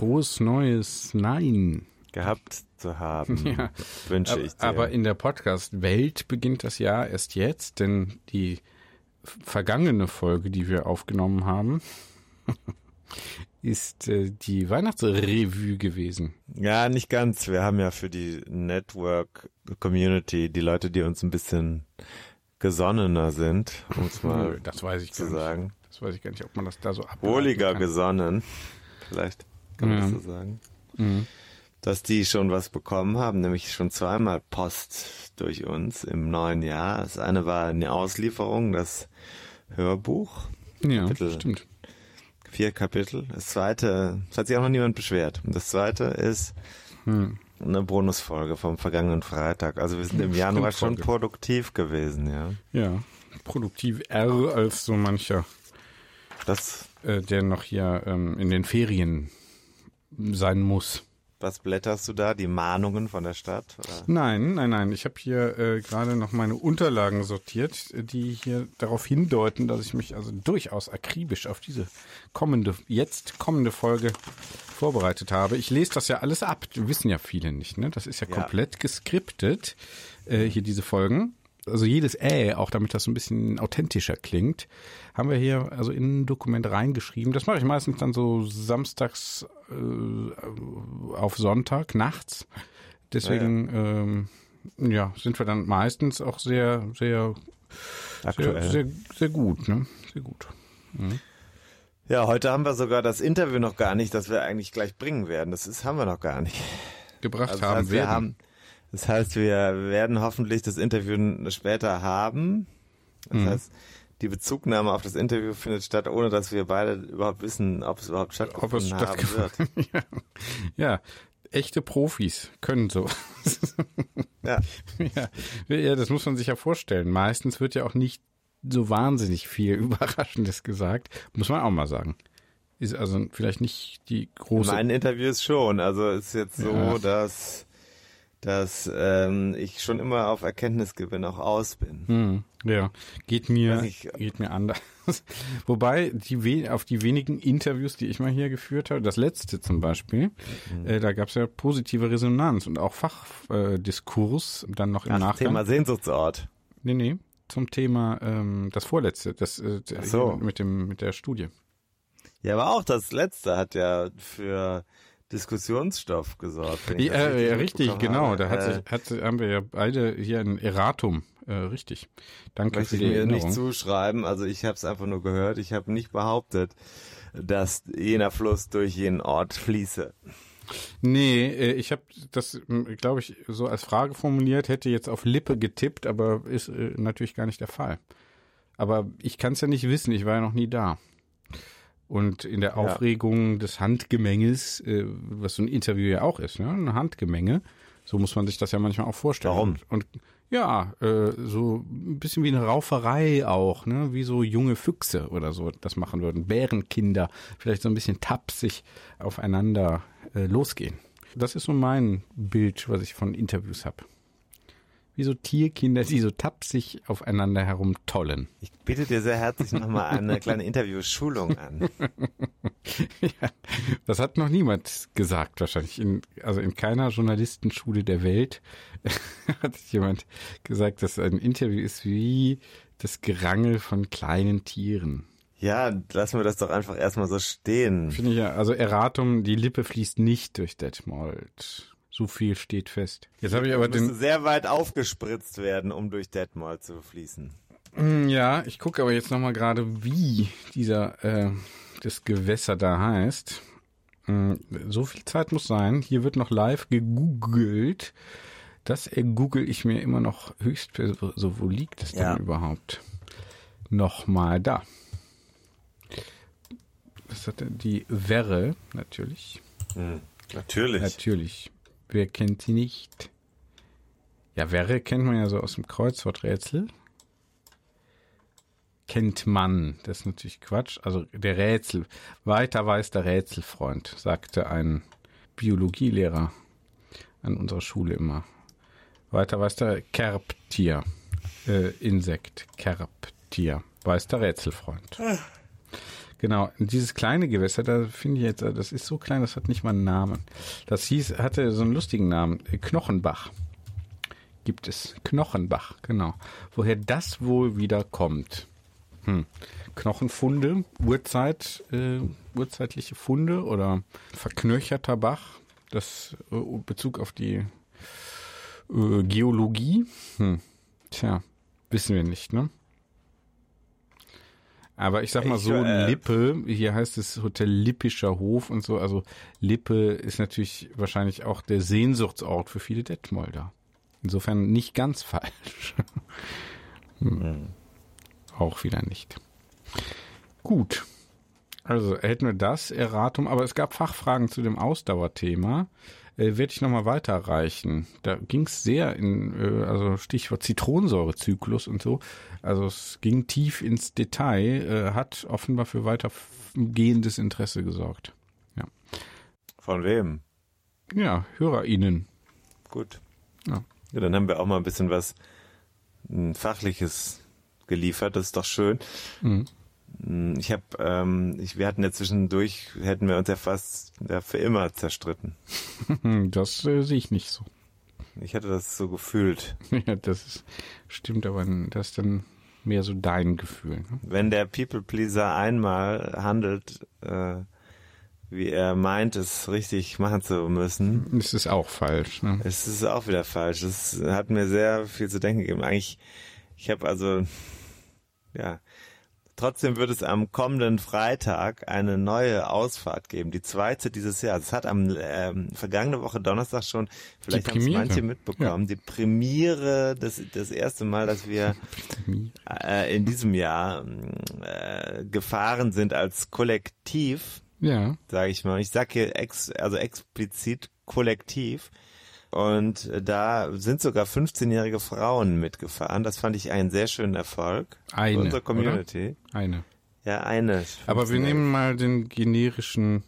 Frohes neues Nein. gehabt zu haben, Ja. wünsche Aber, ich dir. aber in der Podcast-Welt beginnt das Jahr erst jetzt, denn die vergangene Folge, die wir aufgenommen haben, ist äh, die Weihnachtsrevue gewesen. ja, nicht ganz. Wir haben ja für die Network Community, die Leute, die uns ein bisschen gesonnener sind, um es mal das weiß ich zu gar nicht. sagen. Das weiß ich gar nicht, ob man das da so ableiten Wohliger kann. gesonnen, vielleicht kann man Ja. das so sagen. Mhm. Dass die schon was bekommen haben, nämlich schon zweimal Post durch uns im neuen Jahr. Das eine war eine Auslieferung, das Hörbuch, Ja, Kapitel. stimmt. vier Kapitel. Das zweite, es hat sich auch noch niemand beschwert. Und das zweite ist Hm. eine Bonusfolge vom vergangenen Freitag. Also wir sind im Januar schon produktiv gewesen, ja. Ja, produktiv R als so mancher, Das, äh, der noch hier ähm, in den Ferien sein muss. was blätterst du da? Die Mahnungen von der Stadt? Oder? Nein, nein, nein. Ich habe hier äh, gerade noch meine Unterlagen sortiert, die hier darauf hindeuten, dass ich mich also durchaus akribisch auf diese kommende, jetzt kommende Folge vorbereitet habe. Ich lese das ja alles ab. Wissen ja viele nicht, ne? Das ist ja, Ja. komplett geskriptet, äh, hier diese Folgen. Also jedes Äh, auch damit das so ein bisschen authentischer klingt, haben wir hier also in ein Dokument reingeschrieben. Das mache ich meistens dann so samstags äh, auf Sonntag nachts. Deswegen ähm, ja, sind wir dann meistens auch sehr, sehr, sehr, Aktuell. sehr, sehr gut, ne? Sehr gut. Ja, heute haben wir sogar das Interview noch gar nicht, das wir eigentlich gleich bringen werden. Das ist, haben wir noch gar nicht. Gebracht Also haben heißt, wir werden. haben, das heißt, wir werden hoffentlich das Interview später haben. Das Mhm. heißt, die Bezugnahme auf das Interview findet statt, ohne dass wir beide überhaupt wissen, ob es überhaupt ob es stattgefunden wird. stattgefunden ja. ja, echte Profis können so. Ja. ja. ja, das muss man sich ja vorstellen. Meistens wird ja auch nicht so wahnsinnig viel Überraschendes gesagt, muss man auch mal sagen. Ist also vielleicht nicht die In große. meinen Interviews schon. Also ist jetzt so, Ja. dass, dass ähm, ich schon immer auf Erkenntnisgewinn auch aus bin. Hm, ja, geht mir, nicht. geht mir anders. Wobei, die, auf die wenigen Interviews, die ich mal hier geführt habe, das letzte zum Beispiel, Mhm. äh, da gab es ja positive Resonanz und auch Fachdiskurs äh, dann noch im Ach, Nachgang. Thema Sehnsuchtsort. Nee, nee, zum Thema ähm, das vorletzte, das äh, so. mit dem mit der Studie. Ja, aber auch das letzte hat ja für Diskussionsstoff gesorgt. ich Ja, äh, richtig, genau. Da hat Äh, sich, hat, haben wir ja beide hier ein Erratum. Äh, richtig. Danke möchte für ich die mir Erinnerung. nicht zuschreiben. Also ich habe es einfach nur gehört. Ich habe nicht behauptet, dass jener Fluss durch jenen Ort fließe. Nee, äh, ich habe das, glaube ich, so als Frage formuliert, hätte jetzt auf Lippe getippt, aber ist äh, natürlich gar nicht der Fall. Aber ich kann es ja nicht wissen, ich war ja noch nie da. Und in der Aufregung des Handgemenges, äh, was so ein Interview ja auch ist, ne? ein Handgemenge, so muss man sich das ja manchmal auch vorstellen. Warum? Und, ja, äh, so ein bisschen wie eine Rauferei auch, ne? wie so junge Füchse oder so das machen würden. Bärenkinder, vielleicht so ein bisschen tapsig aufeinander äh, losgehen. Das ist so mein Bild, was ich von Interviews habe. Wie so Tierkinder, die so tapsig aufeinander herumtollen. Ich biete dir sehr herzlich nochmal eine kleine Interviewschulung an. ja, das hat noch niemand gesagt, wahrscheinlich. In, also in keiner Journalistenschule der Welt hat jemand gesagt, dass ein Interview ist wie das Gerangel von kleinen Tieren. Ja, lassen wir das doch einfach erstmal so stehen. Finde ich ja, also Erratum, die Lippe fließt nicht durch Detmold. So viel steht fest. Jetzt habe ich aber den sehr weit aufgespritzt werden, um durch Detmold zu fließen. Hm, ja, ich gucke aber jetzt nochmal gerade, wie dieser äh, das Gewässer da heißt. Hm, so viel Zeit muss sein. Hier wird noch live gegoogelt. Das google ich mir immer noch höchst. So, wo liegt es denn ja. überhaupt? Nochmal da. Das hat die Werre, natürlich. Hm, natürlich. Natürlich. Wer kennt sie nicht? Ja, Werre kennt man ja so aus dem Kreuzworträtsel kennt man. Das ist natürlich Quatsch. Also der Rätsel, weiter weiß der Rätselfreund, sagte ein Biologielehrer an unserer Schule immer. Weiter weiß der Kerbtier, äh, Insekt, Kerbtier, weiß der Rätselfreund. Genau, dieses kleine Gewässer, da finde ich jetzt, das ist so klein, das hat nicht mal einen Namen. Das hieß, hatte so einen lustigen Namen, Knochenbach gibt es. Knochenbach, genau. Woher das wohl wieder kommt. Hm. Knochenfunde, Urzeit, äh, urzeitliche Funde oder verknöcherter Bach, das äh, Bezug auf die äh, Geologie. Hm. Tja, wissen wir nicht, ne? Aber ich sag mal so, äh, Lippe, hier heißt es Hotel Lippischer Hof und so, also Lippe ist natürlich wahrscheinlich auch der Sehnsuchtsort für viele Detmolder. Insofern nicht ganz falsch. hm. hm auch wieder nicht. Gut. Also hätten wir das Erratum, aber es gab Fachfragen zu dem Ausdauerthema. Äh, Werde ich nochmal weiterreichen. Da ging es sehr in, äh, also Stichwort Zitronensäurezyklus und so. Also es ging tief ins Detail, äh, hat offenbar für weitergehendes Interesse gesorgt. Ja. Von wem? Ja, HörerInnen. Gut. Ja. ja, dann haben wir auch mal ein bisschen was ein Fachliches geliefert, das ist doch schön. Mhm. Ich habe, ähm, ich, wir hatten ja zwischendurch, hätten wir uns ja fast ja, für immer zerstritten. Das äh, sehe ich nicht so. Ich hatte das so gefühlt. Ja, das ist, stimmt, aber das ist dann mehr so dein Gefühl. Ne? Wenn der People Pleaser einmal handelt, äh, wie er meint, es richtig machen zu müssen. Es ist auch falsch. Ne? Es ist auch wieder falsch. Das hat mir sehr viel zu denken gegeben. Eigentlich, ich habe also ja. Trotzdem wird es am kommenden Freitag eine neue Ausfahrt geben, die zweite dieses Jahr. Es hat am ähm, vergangene Woche Donnerstag schon, vielleicht haben es manche mitbekommen, ja. die Premiere, das, das erste Mal, dass wir äh, in diesem Jahr äh, gefahren sind als Kollektiv. Ja. Sage ich mal. Ich sage hier ex, also explizit Kollektiv. Und da sind sogar 15-jährige Frauen mitgefahren. Das fand ich einen sehr schönen Erfolg. Eine. Für unsere Community. Oder? Eine. Ja, eine. Aber wir nehmen mal den generischen,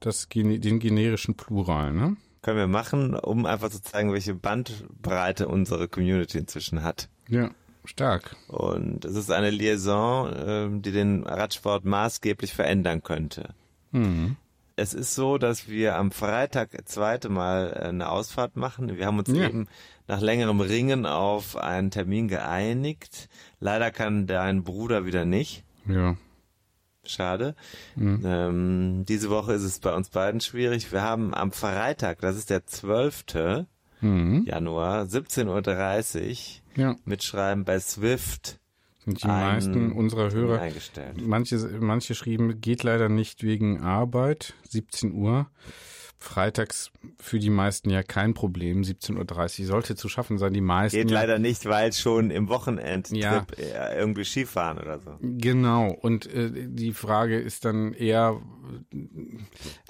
das, den generischen Plural, ne? Können wir machen, um einfach zu zeigen, welche Bandbreite unsere Community inzwischen hat. Ja, stark. Und es ist eine Liaison, ähm, die den Radsport maßgeblich verändern könnte. Mhm es ist so, dass wir am Freitag zweite Mal äh, eine Ausfahrt machen. Wir haben uns ja. eben nach längerem Ringen auf einen Termin geeinigt. Leider kann dein Bruder wieder nicht. Ja. Schade. Mhm. Ähm, diese Woche ist es bei uns beiden schwierig. Wir haben am Freitag, das ist der 12. Mhm. Januar, 17.30 Uhr, ja. mitschreiben bei Swift die meisten unserer Hörer. Manche, manche schrieben, geht leider nicht wegen Arbeit, 17 Uhr. Freitags für die meisten ja kein Problem, 17.30 Uhr sollte zu schaffen sein. Die meisten. Geht leider nicht, weil schon im Wochenendtrip ja, irgendwie Skifahren oder so. Genau. Und äh, die Frage ist dann eher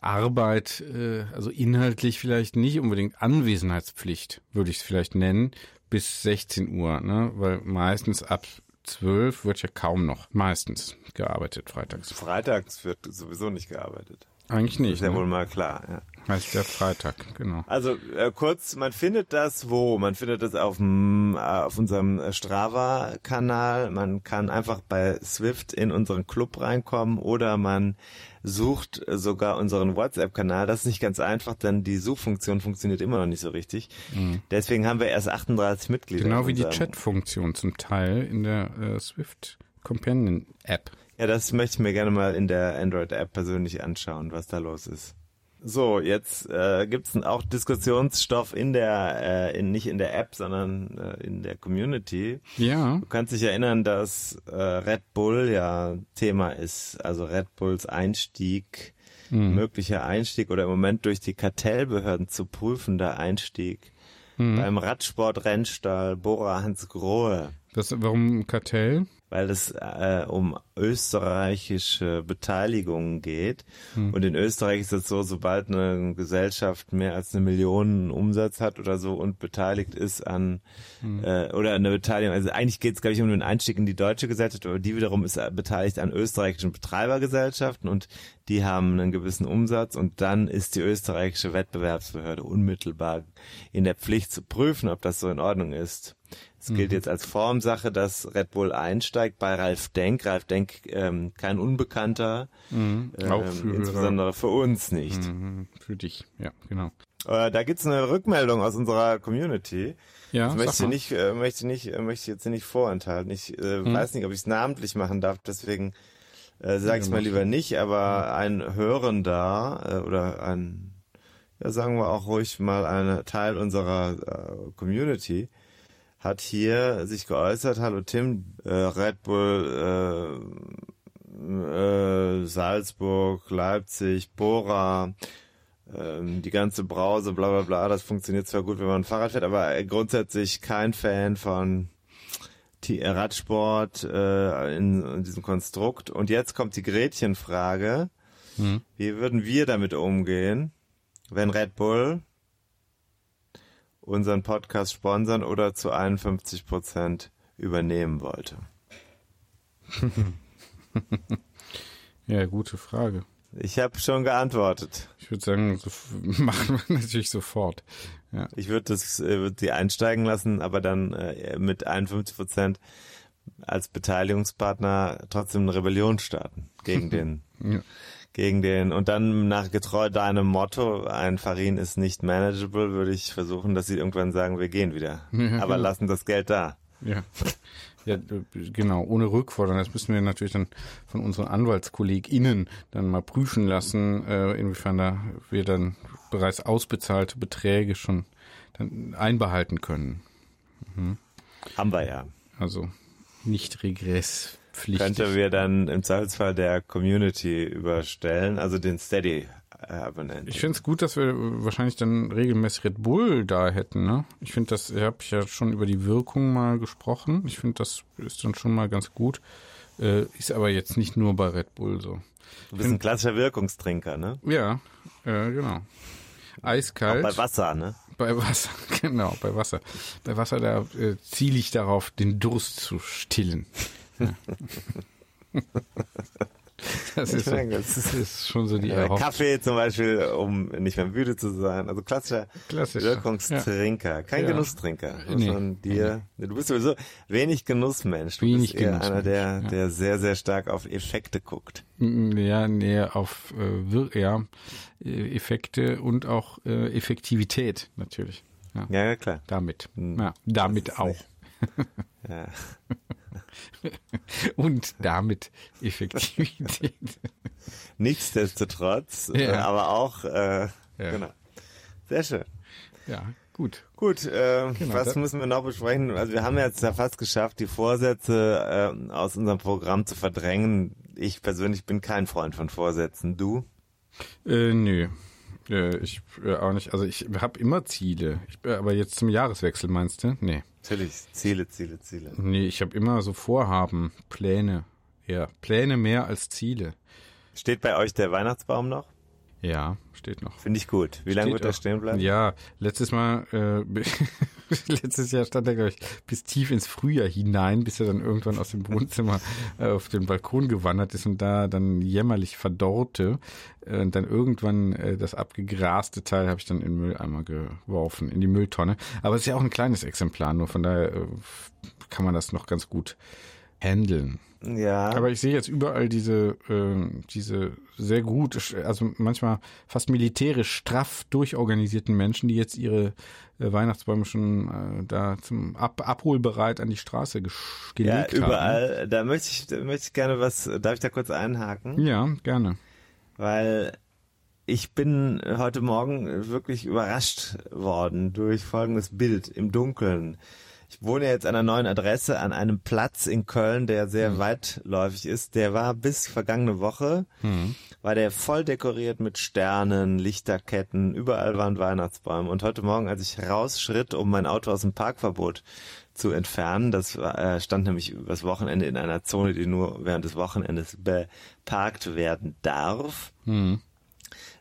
Arbeit, äh, also inhaltlich vielleicht nicht unbedingt Anwesenheitspflicht, würde ich es vielleicht nennen, bis 16 Uhr, ne? Weil meistens ab zwölf wird ja kaum noch, meistens gearbeitet freitags. Freitags wird sowieso nicht gearbeitet. Eigentlich nicht. Ist ja ne? wohl mal klar. Ja. Heißt der Freitag, genau. Also äh, kurz, man findet das wo? Man findet das auf, dem, äh, auf unserem Strava-Kanal. Man kann einfach bei Swift in unseren Club reinkommen oder man sucht sogar unseren WhatsApp-Kanal. Das ist nicht ganz einfach, denn die Suchfunktion funktioniert immer noch nicht so richtig. Deswegen haben wir erst 38 Mitglieder. Mhm. Genau wie die Chat-Funktion zum Teil in der äh, Swift Companion App. Ja, das möchte ich mir gerne mal in der Android-App persönlich anschauen, was da los ist. So, jetzt äh, gibt's auch Diskussionsstoff in der, äh, in, nicht in der App, sondern äh, in der Community. Ja, Du kannst dich erinnern, dass äh, Red Bull ja Thema ist, also Red Bulls Einstieg, möglicher Einstieg oder im Moment durch die Kartellbehörden zu prüfender Einstieg beim Radsport-Rennstall Bora Hansgrohe das, warum Kartell? Weil es äh, um österreichische Beteiligung geht. Und in Österreich ist es so, sobald eine Gesellschaft mehr als eine Million Umsatz hat oder so und beteiligt ist an äh, oder eine Beteiligung, also eigentlich geht es, glaube ich, um den Einstieg in die deutsche Gesellschaft, aber die wiederum ist äh, beteiligt an österreichischen Betreibergesellschaften und die haben einen gewissen Umsatz und dann ist die österreichische Wettbewerbsbehörde unmittelbar in der Pflicht zu prüfen, ob das so in Ordnung ist. Es gilt jetzt als Formsache, dass Red Bull einsteigt bei Ralf Denk. Ralf Denk, ähm, kein Unbekannter, ähm, Auch für Hörer. insbesondere für uns nicht. Mhm, Für dich, ja, genau. Äh, da gibt's eine Rückmeldung aus unserer Community. Ja, Das möchte ich nicht, äh, möchte nicht, äh, möchte ich jetzt nicht vorenthalten. Ich äh, Hm. weiß nicht, ob ich es namentlich machen darf, deswegen äh, sage ich es mal lieber nicht. Aber ein Hörender äh, oder ein, ja sagen wir auch ruhig mal ein Teil unserer äh, Community hat hier sich geäußert. Hallo Tim, äh, Red Bull, äh, äh, Salzburg, Leipzig, Bora ähm, die ganze Brause, bla bla bla, das funktioniert zwar gut, wenn man Fahrrad fährt, aber grundsätzlich kein Fan von äh, Radsport äh, in, in diesem Konstrukt. Und jetzt kommt die Gretchenfrage. Wie würden wir damit umgehen, wenn Red Bull unseren Podcast sponsern oder zu 51 Prozent übernehmen wollte? Ja, gute Frage. Ich habe schon geantwortet. Ich würde sagen, so, machen wir natürlich sofort. Ja. Ich würde das, äh, würde sie einsteigen lassen, aber dann äh, mit 51 Prozent als Beteiligungspartner trotzdem eine Rebellion starten gegen den, Ja. Gegen den und dann nach getreu deinem Motto, ein Farin ist nicht manageable, würde ich versuchen, dass sie irgendwann sagen, wir gehen wieder, aber lassen das Geld da. Ja. Ja, genau, ohne Rückfordern. Das müssen wir natürlich dann von unseren AnwaltskollegInnen dann mal prüfen lassen, äh, inwiefern da wir dann bereits ausbezahlte Beträge schon dann einbehalten können. Haben wir ja. Also nicht regresspflichtig. Könnte wir dann im Zweifelsfall der Community überstellen, also den Steady-Abonnenten. Ich finde es gut, dass wir wahrscheinlich dann regelmäßig Red Bull da hätten. Ne? Ich finde das, ich habe ja schon über die Wirkung mal gesprochen. Ich finde, das ist dann schon mal ganz gut. Äh, ist aber jetzt nicht nur bei Red Bull so. Du bist ein klassischer Wirkungstrinker, ne? Ja, äh, genau. Eiskalt. Bei Wasser, ne? Bei Wasser, genau, bei Wasser. Bei Wasser, da äh, ziele ich darauf, den Durst zu stillen. Ja. Das ist, so, denke, das ist schon so die Äh, Erhoffnung. Kaffee zum Beispiel, um nicht mehr müde zu sein. Also klassischer Klassisch, Wirkungstrinker, kein Ja. Genusstrinker. Nee. dir, du bist sowieso wenig Genussmensch. Du Wenig bist eher einer, Genussmensch, der, ja. der sehr, sehr stark auf Effekte guckt. Ja, nee, auf äh, ja, äh, Effekte und auch äh, Effektivität natürlich. Ja, Ja, klar. damit. Hm. Ja, damit auch. Ja. Und damit Effektivität. Nichtsdestotrotz, Ja. äh, aber auch, äh, Ja. genau. Sehr schön. ja, gut. Gut, äh, Genau, was müssen wir noch besprechen? Also wir haben jetzt ja fast geschafft, die Vorsätze äh, aus unserem Programm zu verdrängen. Ich persönlich bin kein Freund von Vorsätzen. Du? Äh, nö. Äh, ich äh, auch nicht. Also ich habe immer Ziele. Ich, äh, aber jetzt zum Jahreswechsel meinst du? Nee. Natürlich. Ziele, Ziele, Ziele. Nee, ich habe immer so Vorhaben, Pläne. Ja, Pläne mehr als Ziele. Steht bei euch der Weihnachtsbaum noch? Ja, steht noch. Finde ich gut. Wie lange wird er stehen bleiben? Ja, letztes Mal äh, Letztes Jahr stand er, glaube ich, bis tief ins Frühjahr hinein, bis er dann irgendwann aus dem Wohnzimmer äh, auf den Balkon gewandert ist und da dann jämmerlich verdorrte. Äh, und dann irgendwann äh, das abgegraste Teil habe ich dann in den Mülleimer geworfen, in die Mülltonne. Aber es ist ja auch ein kleines Exemplar, nur von daher äh, kann man das noch ganz gut handeln. Ja. Aber ich sehe jetzt überall diese, äh, diese sehr gut, also manchmal fast militärisch straff durchorganisierten Menschen, die jetzt ihre äh, Weihnachtsbäume schon äh, da zum Ab Abholbereit an die Straße gelegt ja, überall. Haben. Da möchte ich, da möchte ich gerne was, darf ich da kurz einhaken? Ja, gerne. Weil ich bin heute Morgen wirklich überrascht worden durch folgendes Bild im Dunkeln. Ich wohne jetzt an einer neuen Adresse an einem Platz in Köln, der sehr mhm. weitläufig ist. Der war bis vergangene Woche, mhm. war der voll dekoriert mit Sternen, Lichterketten, überall waren Weihnachtsbäume. Und heute Morgen, als ich rausschritt, um mein Auto aus dem Parkverbot zu entfernen, das äh, stand nämlich übers Wochenende in einer Zone, die nur während des Wochenendes beparkt werden darf. Mhm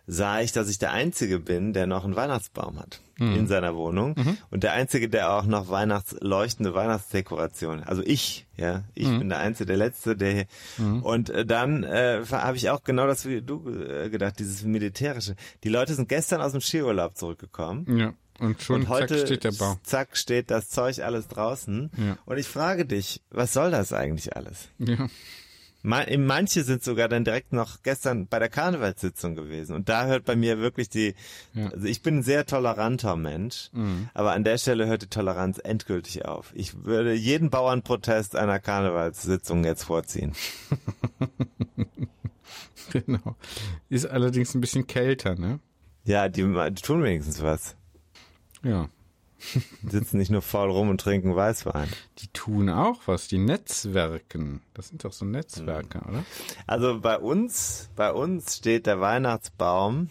sah ich, dass ich der Einzige bin, der noch einen Weihnachtsbaum hat mhm. in seiner Wohnung mhm. und der Einzige, der auch noch Weihnachtsleuchtende Weihnachtsdekoration. Also ich, ja, ich mhm. bin der Einzige, der Letzte, der mhm. und äh, dann äh, habe ich auch genau das wie du äh, gedacht, dieses militärische. Die Leute sind gestern aus dem Skiurlaub zurückgekommen. Ja. Und schon und heute, zack steht der Baum. Zack steht das Zeug alles draußen. Ja. Und ich frage dich, was soll das eigentlich alles? Ja. Manche sind sogar dann direkt noch gestern bei der Karnevalssitzung gewesen. Und da hört bei mir wirklich die, ja. also ich bin ein sehr toleranter Mensch, mhm. aber an der Stelle hört die Toleranz endgültig auf. Ich würde jeden Bauernprotest einer Karnevalssitzung jetzt vorziehen. genau. Ist allerdings ein bisschen kälter, ne? Ja, die, die tun wenigstens was. Ja. Die sitzen nicht nur faul rum und trinken Weißwein. Die tun auch was, die Netzwerken. Das sind doch so Netzwerke, mhm. oder? Also bei uns, bei uns steht der Weihnachtsbaum.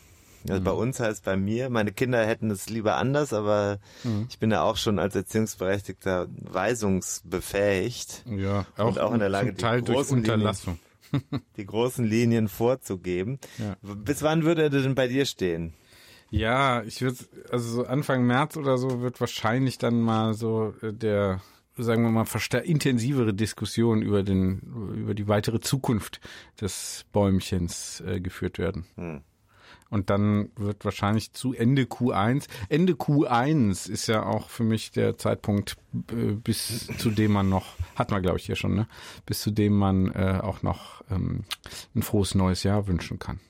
Also mhm. bei uns heißt bei mir, meine Kinder hätten es lieber anders, aber mhm. ich bin ja auch schon als Erziehungsberechtigter weisungsbefähigt. Ja, auch, und auch in der Lage, Teil die großen Unterlassung. Linien, die großen Linien vorzugeben. Ja. Bis wann würde er denn bei dir stehen? Ja, ich würde, also so Anfang März oder so wird wahrscheinlich dann mal so äh, der, sagen wir mal, intensivere Diskussion über den, über die weitere Zukunft des Bäumchens äh, geführt werden. Hm. Und dann wird wahrscheinlich zu Ende Q1. Ende Q1 ist ja auch für mich der Zeitpunkt, äh, bis zu dem man noch, hat man glaube ich hier schon, ne? Bis zu dem man äh, auch noch ähm, ein frohes neues Jahr wünschen kann.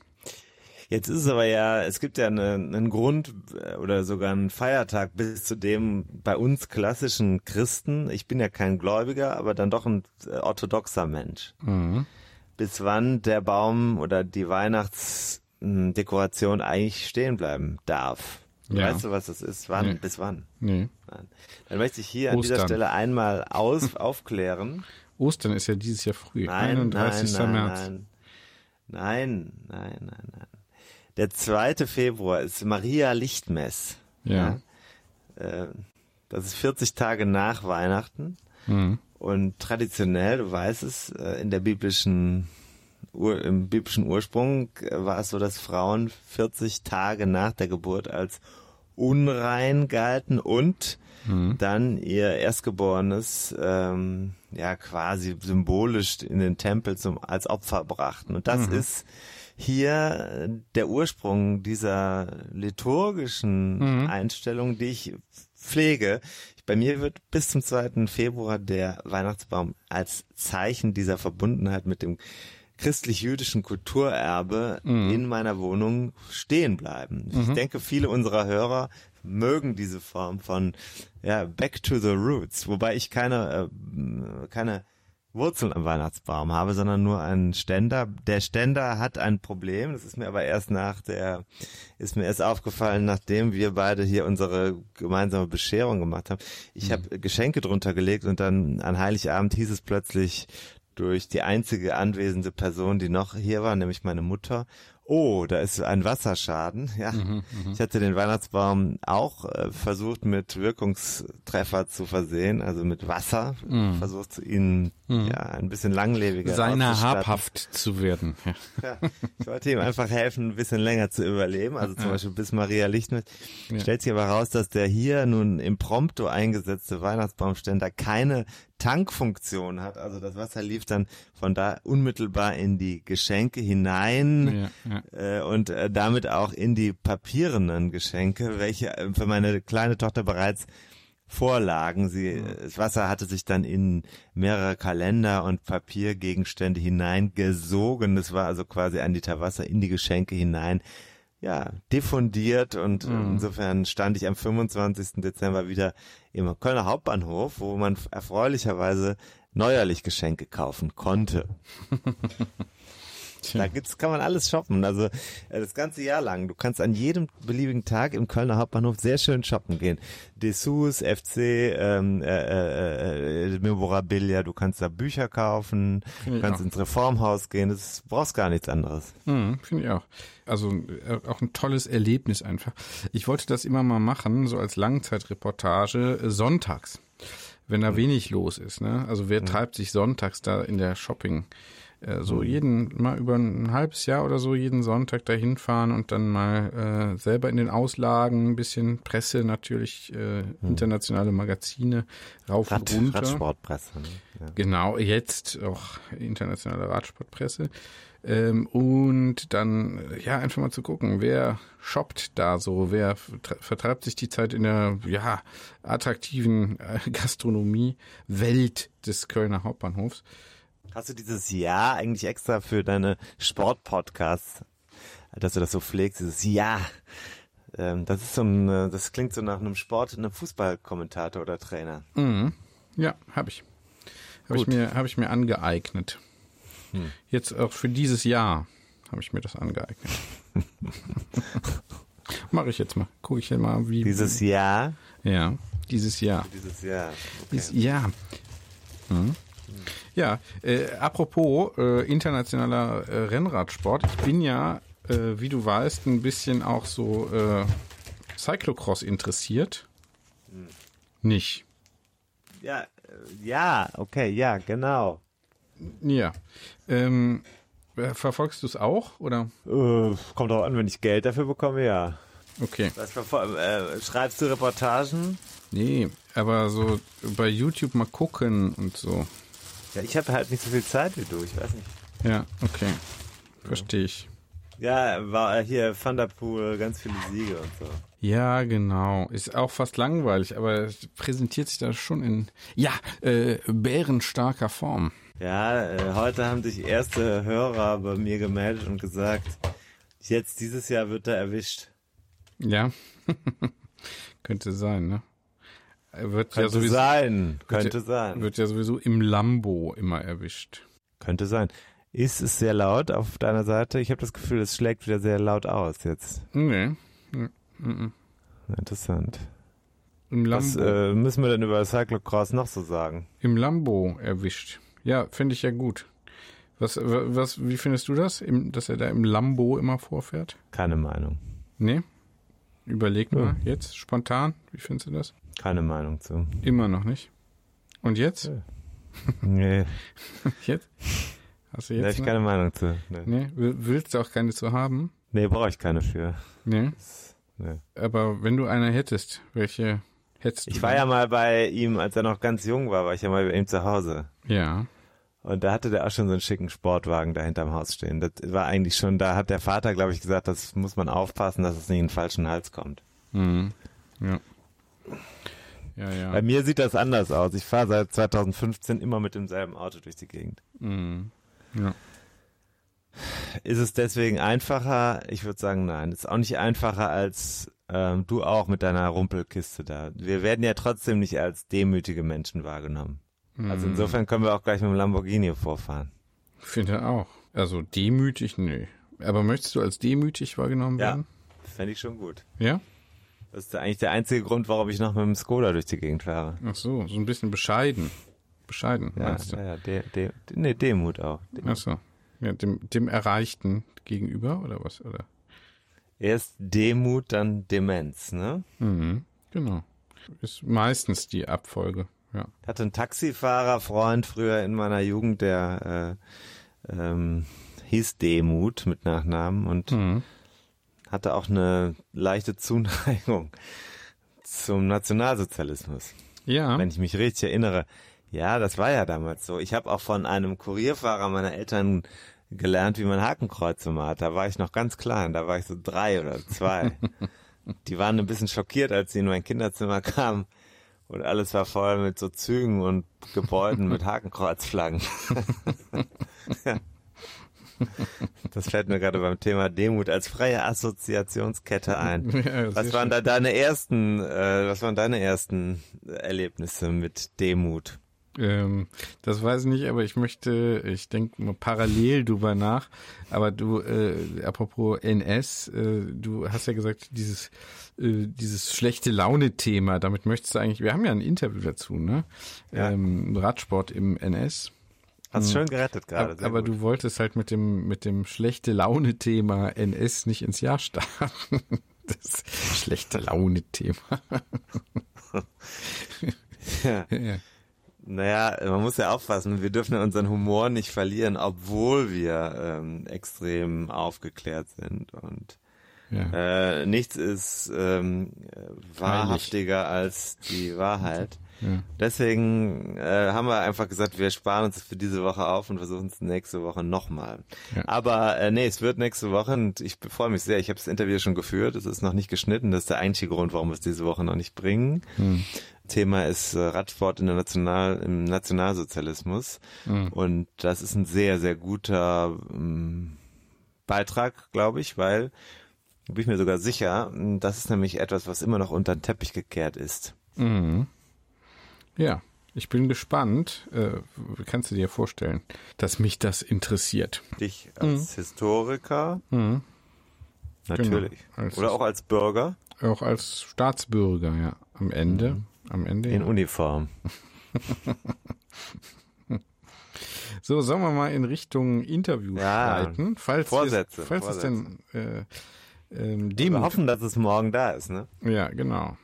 Jetzt ist es aber ja, es gibt ja eine, einen Grund äh, oder sogar einen Feiertag bis zu dem bei uns klassischen Christen, ich bin ja kein Gläubiger, aber dann doch ein äh, orthodoxer Mensch. Mhm. Bis wann der Baum oder die Weihnachtsdekoration eigentlich stehen bleiben darf. Ja. Weißt du, was das ist? Wann? Nee. Bis wann? Nee. Dann möchte ich hier Ostern. an dieser Stelle einmal aus, aufklären. Ostern ist ja dieses Jahr früh, nein, 31. Nein, März. Nein, nein, nein, nein, nein. Der 2. Februar ist Maria Lichtmess. Ja. ja. Äh, das ist 40 Tage nach Weihnachten. Mhm. Und traditionell, du weißt es, äh, in der biblischen Ur, im biblischen Ursprung äh, war es so, dass Frauen 40 Tage nach der Geburt als unrein galten und mhm. dann ihr Erstgeborenes ähm, ja quasi symbolisch in den Tempel zum als Opfer brachten. Und das mhm. ist hier der Ursprung dieser liturgischen mhm. Einstellung, die ich pflege. Bei mir wird bis zum 2. Februar der Weihnachtsbaum als Zeichen dieser Verbundenheit mit dem christlich-jüdischen Kulturerbe mhm. in meiner Wohnung stehen bleiben. Mhm. Ich denke, viele unserer Hörer mögen diese Form von ja, Back to the Roots, wobei ich keine äh, keine Wurzeln am Weihnachtsbaum habe, sondern nur einen Ständer. Der Ständer hat ein Problem. Das ist mir aber erst nach der, ist mir erst aufgefallen, nachdem wir beide hier unsere gemeinsame Bescherung gemacht haben. Ich mhm. habe Geschenke drunter gelegt und dann an Heiligabend hieß es plötzlich durch die einzige anwesende Person, die noch hier war, nämlich meine Mutter, oh, da ist ein Wasserschaden. Ja, Mhm, ich hatte den Weihnachtsbaum auch äh, versucht mit Wirkungstreffer zu versehen, also mit Wasser, versucht ihn ja ein bisschen langlebiger Mhm. Seiner habhaft zu werden. Ja. Ja, ich wollte ihm einfach helfen, ein bisschen länger zu überleben, also zum Beispiel bis Maria Lichtmet. Stellt sich aber raus, dass der hier nun im Prompto eingesetzte Weihnachtsbaumständer keine Tankfunktion hat. Also das Wasser lief dann von da unmittelbar in die Geschenke hinein Ja, äh, und äh, damit auch in die papierenden Geschenke, welche äh, für meine kleine Tochter bereits vorlagen. Sie, das Wasser hatte sich dann in mehrere Kalender und Papiergegenstände hineingesogen. Es war also quasi ein Liter Wasser in die Geschenke hinein. Ja, diffundiert und äh, insofern stand ich am 25. Dezember wieder im Kölner Hauptbahnhof, wo man erfreulicherweise neuerlich Geschenke kaufen konnte. Da gibt's, kann man alles shoppen. Also äh, das ganze Jahr lang. Du kannst an jedem beliebigen Tag im Kölner Hauptbahnhof sehr schön shoppen gehen. Dessous, FC, ähm, äh, äh, äh, Memorabilia, du kannst da Bücher kaufen, du kannst auch. ins Reformhaus gehen, du brauchst gar nichts anderes. Mhm, Finde ich auch. Also äh, auch ein tolles Erlebnis einfach. Ich wollte das immer mal machen, so als Langzeitreportage äh, sonntags, wenn da wenig los ist. Ne? Also wer treibt sich sonntags da in der Shopping? Äh, so jeden, mal über ein halbes Jahr oder so jeden Sonntag da hinfahren und dann mal äh, selber in den Auslagen ein bisschen Presse natürlich, äh, internationale Magazine rauf Rad, und runter. Radsportpresse. Ne? Ja. Genau, jetzt auch internationale Radsportpresse. Ähm, und dann, äh, ja, einfach mal zu gucken, wer shoppt da so, wer vertre- vertreibt sich die Zeit in der, ja, attraktiven äh, Gastronomie Welt des Kölner Hauptbahnhofs. Hast du dieses Jahr eigentlich extra für deine Sportpodcasts, dass du das so pflegst, dieses Jahr? Ähm, das ist so ein, äh, das klingt so nach einem Sport, einem Fußballkommentator oder Trainer. Mhm. Ja, habe ich. Habe ich mir, habe ich mir angeeignet. Jetzt auch für dieses Jahr habe ich mir das angeeignet. Mache ich jetzt mal. Gucke ich mal, wie. Dieses Jahr, Ja, dieses Jahr. dieses Jahr. Ist, ja. Hm. Ja, äh, apropos äh, internationaler äh, Rennradsport. Ich bin ja, äh, wie du weißt, ein bisschen auch so äh, Cyclocross interessiert. Nicht. Ja, äh, ja, okay, ja, genau. Ja. Ähm, äh, verfolgst du es auch oder? Äh, kommt auch an, wenn ich Geld dafür bekomme, ja. Okay. Was äh, schreibst du Reportagen? Nee, aber so bei YouTube mal gucken und so. Ja, ich habe halt nicht so viel Zeit wie du, ich weiß nicht. Ja, okay. Verstehe ich. Ja, war hier Van der Poel, ganz viele Siege und so. Ja, genau. Ist auch fast langweilig, aber präsentiert sich da schon in, ja, äh, bärenstarker Form. Ja, äh, heute haben sich erste Hörer bei mir gemeldet und gesagt, jetzt dieses Jahr wird er erwischt. Ja. Könnte sein, ne? Wird ja Könnte sowieso, sein, könnte ja- sein. wird ja sowieso im Lambo immer erwischt. Könnte sein. Ist es sehr laut auf deiner Seite? Ich habe das Gefühl, es schlägt wieder sehr laut aus jetzt. Nee. Mm. Interessant. Im Was Lambo, äh, müssen wir denn über Cyclocross noch so sagen? im Lambo erwischt. Ja, finde ich ja gut. Was, was, wie findest du das, dass er da im Lambo immer vorfährt? Keine Meinung. Nee? Überleg mal, jetzt, spontan, wie findest du das? Keine Meinung zu. Immer noch nicht. Und jetzt? Nee, Jetzt? Hast du da hab jetzt? ich ne? keine Meinung zu. Nee, Nee, will- willst du auch keine zu haben? nee brauche ich keine für. Nee. Nee. Aber wenn du eine hättest, welche hättest du? Ich war ja mal bei ihm, als er noch ganz jung war, war ich ja mal bei ihm zu Hause. Ja. Und da hatte der auch schon so einen schicken Sportwagen da hinterm Haus stehen. Das war eigentlich schon, da hat der Vater, glaube ich, gesagt, das muss man aufpassen, dass es nicht in den falschen Hals kommt. Mhm. Ja. Ja, Bei ja. mir sieht das anders aus. Ich fahre seit 2015 immer mit demselben Auto durch die Gegend. Mhm. Ja. Ist es deswegen einfacher? Ich würde sagen, nein. Ist auch nicht einfacher als ähm, du auch mit deiner Rumpelkiste da. Wir werden ja trotzdem nicht als demütige Menschen wahrgenommen. Also Mhm. insofern können wir auch gleich mit dem Lamborghini vorfahren. Ich finde auch. Also demütig, nö. Aber möchtest du als demütig wahrgenommen Ja. werden? Fände ich schon gut. Ja? Das ist eigentlich der einzige Grund, warum ich noch mit dem Skoda durch die Gegend fahre. Ach so, so ein bisschen bescheiden. Bescheiden, Ja, meinst du? ja, ja de, de, nee, Demut auch. Demut. Ach so. Ja, dem, dem Erreichten gegenüber oder was? Oder? Erst Demut, dann Demenz, ne? Mhm, genau. Ist meistens die Abfolge, ja. Ich hatte einen Taxifahrerfreund früher in meiner Jugend, der äh, ähm, hieß Demut mit Nachnamen und Mhm. Hatte auch eine leichte Zuneigung zum Nationalsozialismus. Ja, wenn ich mich richtig erinnere. Ja, das war ja damals so. Ich habe auch von einem Kurierfahrer meiner Eltern gelernt, wie man Hakenkreuze macht. Da war ich noch ganz klein, da war ich so drei oder zwei. Die waren ein bisschen schockiert, als sie in mein Kinderzimmer kamen und alles war voll mit so Zügen und Gebäuden mit Hakenkreuzflaggen. Ja. Das fällt mir gerade beim Thema Demut als freie Assoziationskette ein. Ja, Was waren schön. da deine ersten, äh, was waren deine ersten Erlebnisse mit Demut? Ähm, das weiß ich nicht, aber ich möchte, ich denke mal parallel drüber nach. Aber du, äh, apropos NS, äh, du hast ja gesagt, dieses, äh, dieses schlechte Laune-Thema, damit möchtest du eigentlich, wir haben ja ein Interview dazu, ne? Ja. Ähm, Radsport im NS. Hast schön gerettet gerade. Aber, aber du wolltest halt mit dem, mit dem schlechte Laune-Thema NS nicht ins Jahr starten. Das schlechte Laune-Thema. Ja. Ja. Naja, man muss ja aufpassen, wir dürfen ja unseren Humor nicht verlieren, obwohl wir ähm, extrem aufgeklärt sind. Und Ja. äh, nichts ist ähm, wahrhaftiger als die Wahrheit. Ja. Deswegen äh, haben wir einfach gesagt, wir sparen uns für diese Woche auf und versuchen es nächste Woche nochmal. Ja. Aber äh, nee, es wird nächste Woche und ich freue mich sehr. Ich habe das Interview schon geführt. Es ist noch nicht geschnitten. Das ist der einzige Grund, warum wir es diese Woche noch nicht bringen. Hm. Thema ist äh, Radsport in der National, im Nationalsozialismus. Hm. Und das ist ein sehr, sehr guter ähm, Beitrag, glaube ich, weil, bin ich mir sogar sicher, das ist nämlich etwas, was immer noch unter den Teppich gekehrt ist. Mhm. Ja, ich bin gespannt. Äh, kannst du dir vorstellen, dass mich das interessiert? Dich als Historiker, Mhm. natürlich. Genau. Als- Oder auch als Bürger Auch als Staatsbürger, ja. Am Ende. Am Ende. in Ja. Uniform. So, sollen wir mal in Richtung Interview Ja. schreiten? Falls Vorsätze, Es, falls es denn äh, ähm, Wir hoffen, dass es morgen da ist, ne? Ja, genau.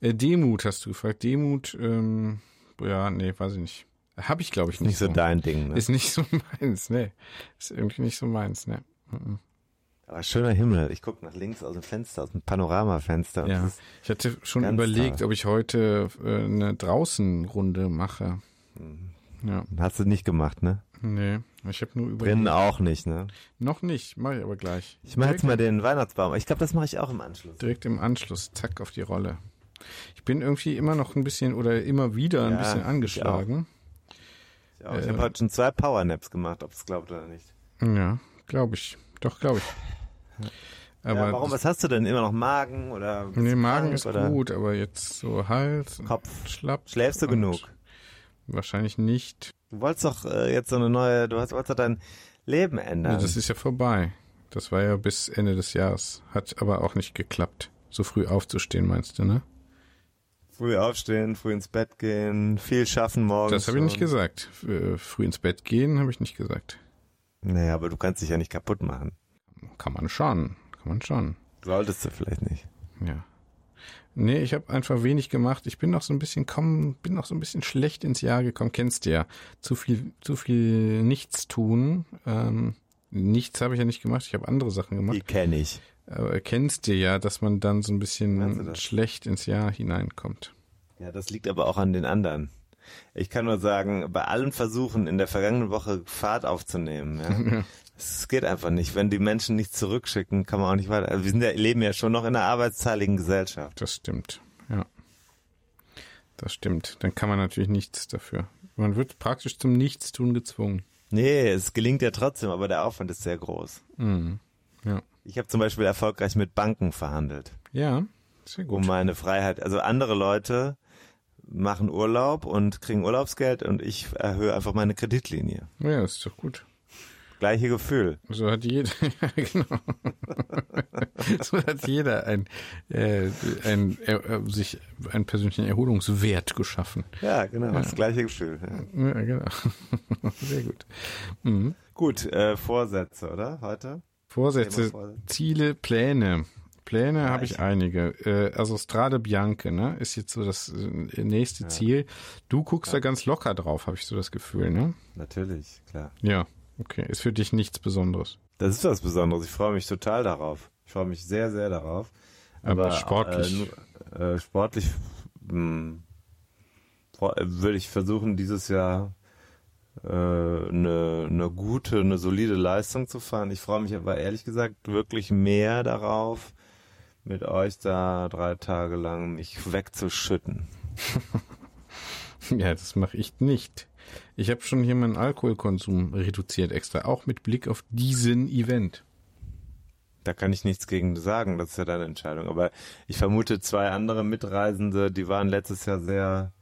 Äh, Demut hast du gefragt. Demut, ähm, ja, nee, weiß ich nicht. Habe ich, glaube ich, nicht, Nicht so dein Ding, ne? Ist nicht so meins, ne. Ist irgendwie nicht so meins, ne. Mhm. Aber schöner Himmel. Ich gucke nach links aus dem Fenster, aus dem Panoramafenster. Ja, ich hatte schon überlegt, toll. ob ich heute äh, eine Draußenrunde mache. Mhm. Ja, Hast du nicht gemacht, ne? nee, ich habe nur überlegt. Drinnen auch nicht, ne? Noch nicht, mache ich aber gleich. Ich mache jetzt mal den Weihnachtsbaum. Ich glaube, das mache ich auch im Anschluss. direkt im Anschluss, zack, auf die Rolle. Ich bin irgendwie immer noch ein bisschen oder immer wieder ein Ja, bisschen ich angeschlagen. Ich, auch. ich Äh. habe heute schon zwei Powernaps gemacht, ob es glaubt oder nicht. Ja, glaube ich. Doch, glaube ich. Aber ja, warum? Was hast du denn? Immer noch Magen oder? nee, Magen ist oder gut, aber jetzt so Hals, Kopf. schlapp. Schläfst du genug? Wahrscheinlich nicht. Du wolltest doch äh, jetzt so eine neue, du hast, wolltest doch dein Leben Nee, ändern. das ist ja vorbei. Das war ja bis Ende des Jahres. Hat aber auch nicht geklappt, so früh aufzustehen, meinst du, ne? Früh aufstehen, früh ins Bett gehen, viel schaffen morgens. Das habe ich nicht gesagt. Äh, Früh ins Bett gehen habe ich nicht gesagt. Naja, aber du kannst dich ja nicht kaputt machen. Kann man schon. Kann man schon. Solltest du vielleicht nicht. Ja. Nee, ich habe einfach wenig gemacht. Ich bin noch so ein bisschen komm, bin noch so ein bisschen schlecht ins Jahr gekommen. Kennst du ja. Zu viel, zu viel nichts tun. Ähm, nichts habe ich ja nicht gemacht. Ich habe andere Sachen gemacht. Die kenne ich. Aber kennst du ja, dass man dann so ein bisschen schlecht ins Jahr hineinkommt. Ja, das liegt aber auch an den anderen. Ich kann nur sagen, bei allen Versuchen in der vergangenen Woche Fahrt aufzunehmen, ja, es geht einfach nicht. Wenn die Menschen nicht zurückschicken, kann man auch nicht weiter. Also wir sind ja, leben ja schon noch in einer arbeitsteiligen Gesellschaft. Das stimmt, ja. Das stimmt. Dann kann man natürlich nichts dafür. Man wird praktisch zum Nichtstun gezwungen. Nee, es gelingt ja trotzdem, aber der Aufwand ist sehr groß. Mhm. Ja. Ich habe zum Beispiel erfolgreich mit Banken verhandelt, Ja, sehr gut. um meine Freiheit. Also andere Leute machen Urlaub und kriegen Urlaubsgeld und ich erhöhe einfach meine Kreditlinie. Ja, ist doch gut. Gleiche Gefühl. So hat jeder, ja, genau. so hat jeder ein, äh, ein, äh, sich einen persönlichen Erholungswert geschaffen. Ja, genau, das gleiche Gefühl. Ja. Ja, genau. Sehr gut. Mhm. Gut, äh, Vorsätze, oder? Heute? Vorsätze. Ziele, Pläne. Pläne habe ich einige. Äh, also Strade Bianche, ne, ist jetzt so das äh, nächste Ziel. Du guckst da ganz locker drauf, habe ich so das Gefühl, ne? Natürlich, klar. Ja, okay. Ist für dich nichts Besonderes. Das ist was Besonderes. Ich freue mich total darauf. Ich freue mich sehr, sehr darauf. Aber sportlich? Äh, äh, sportlich mh, äh, würde ich versuchen, dieses Jahr eine, eine gute, eine solide Leistung zu fahren. Ich freue mich aber ehrlich gesagt wirklich mehr darauf, mit euch da drei Tage lang mich wegzuschütten. Ja, das mache ich nicht. Ich habe schon hier meinen Alkoholkonsum reduziert extra, auch mit Blick auf diesen Event. Da kann ich nichts gegen sagen, das ist ja deine Entscheidung. Aber ich vermute, zwei andere Mitreisende, die waren letztes Jahr sehr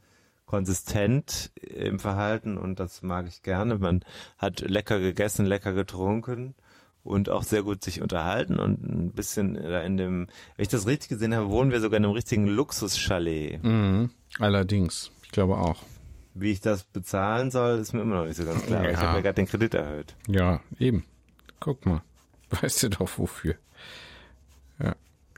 konsistent im Verhalten und das mag ich gerne. Man hat lecker gegessen, lecker getrunken und auch sehr gut sich unterhalten und ein bisschen da in dem, wenn ich das richtig gesehen habe, wohnen wir sogar in einem richtigen Luxuschalet. Mhm. Allerdings, ich glaube auch. Wie ich das bezahlen soll, ist mir immer noch nicht so ganz klar. Aber Ich Ja. habe ja gerade den Kredit erhöht. Ja, eben. Guck mal. Weißt du doch wofür. Ja,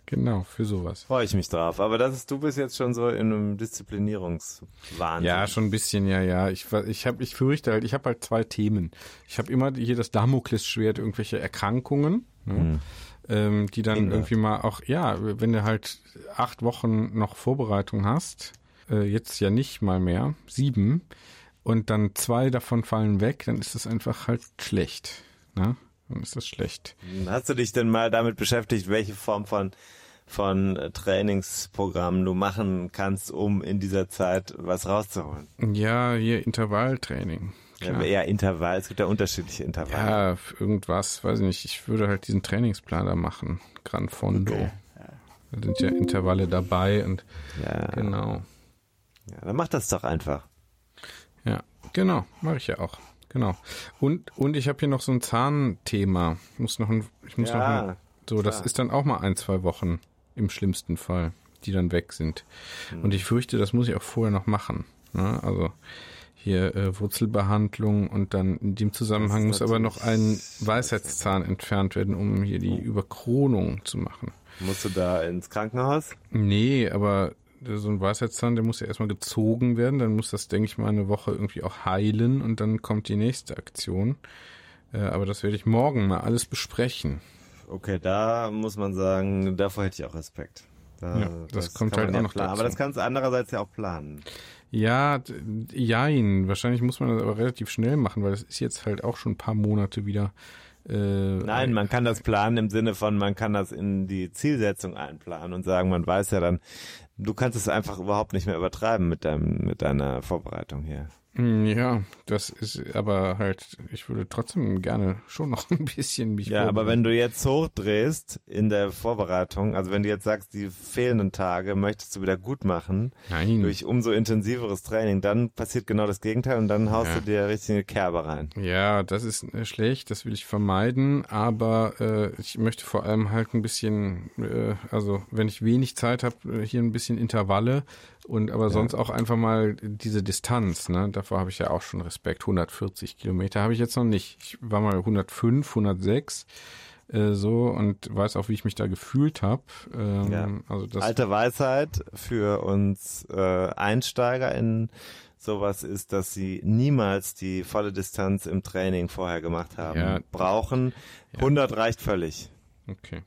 genau, für sowas. Freue ich mich drauf. Aber das ist, du bist jetzt schon so in einem Disziplinierungswahnsinn. Ja, schon ein bisschen, ja, ja. Ich, ich, hab, ich fürchte halt, ich habe halt zwei Themen. Ich habe immer hier das Damoklesschwert, irgendwelche Erkrankungen, ne, ähm, die dann Kinder. irgendwie mal auch, ja, wenn du halt acht Wochen noch Vorbereitung hast, äh, jetzt ja nicht mal mehr, sieben, und dann zwei davon fallen weg, dann ist das einfach halt schlecht. Ne? Dann ist das schlecht. Hast du dich denn mal damit beschäftigt, welche Form von von äh, Trainingsprogrammen du machen kannst, um in dieser Zeit was rauszuholen? Ja, hier Intervalltraining. Ja, Klar. eher Intervall, es gibt ja unterschiedliche Intervalle. Ja, irgendwas, weiß ich nicht. Ich würde halt diesen Trainingsplan da machen. Gran Fondo. Okay. Da sind ja Intervalle dabei und Ja, genau. ja, dann mach das doch einfach. Ja, genau, mache ich ja auch. Genau. Und und ich habe hier noch so ein Zahnthema. Ich muss noch ein, ich muss Ja, noch ein, so, das klar. ist dann auch mal ein, zwei Wochen im schlimmsten Fall, die dann weg sind. Hm. Und ich fürchte, das muss ich auch vorher noch machen. Ne? Also hier äh, Wurzelbehandlung und dann in dem Zusammenhang muss aber noch ein Weisheitszahn entfernt werden, um hier die Überkronung zu machen. Musst du da ins Krankenhaus? Nee, aber so ein Weisheitszahn, der muss ja erstmal gezogen werden, dann muss das, denke ich mal, eine Woche irgendwie auch heilen und dann kommt die nächste Aktion. Äh, aber das werde ich morgen mal alles besprechen. Okay, da muss man sagen, davor hätte ich auch Respekt. Da, Ja, das kommt kann halt auch noch planen. dazu. Aber das kannst du andererseits ja auch planen. Ja, jein. Wahrscheinlich muss man das aber relativ schnell machen, weil das ist jetzt halt auch schon ein paar Monate wieder. Äh, Nein, man kann das planen im Sinne von, man kann das in die Zielsetzung einplanen und sagen, man weiß ja dann, du kannst es einfach überhaupt nicht mehr übertreiben mit deinem, mit deiner Vorbereitung hier. Hm, Ja, das ist aber halt, ich würde trotzdem gerne schon noch ein bisschen mich Ja, aber wenn du jetzt hochdrehst in der Vorbereitung, also wenn du jetzt sagst, die fehlenden Tage möchtest du wieder gut machen Nein. durch umso intensiveres Training, dann passiert genau das Gegenteil und dann haust Ja. du dir richtig eine Kerbe rein. Ja, das ist äh, schlecht, das will ich vermeiden, aber äh, ich möchte vor allem halt ein bisschen, äh, also wenn ich wenig Zeit habe, äh, hier ein bisschen Intervalle und aber sonst auch einfach mal diese Distanz, ne? Davor habe ich ja auch schon Respekt. 140 Kilometer habe ich jetzt noch nicht. Ich war mal 105, 106 äh, so und weiß auch, wie ich mich da gefühlt habe. Ähm, Ja. Also das Alte Weisheit für uns äh, Einsteiger in sowas ist, dass sie niemals die volle Distanz im Training vorher gemacht haben. Ja. Brauchen 100 reicht völlig. okay.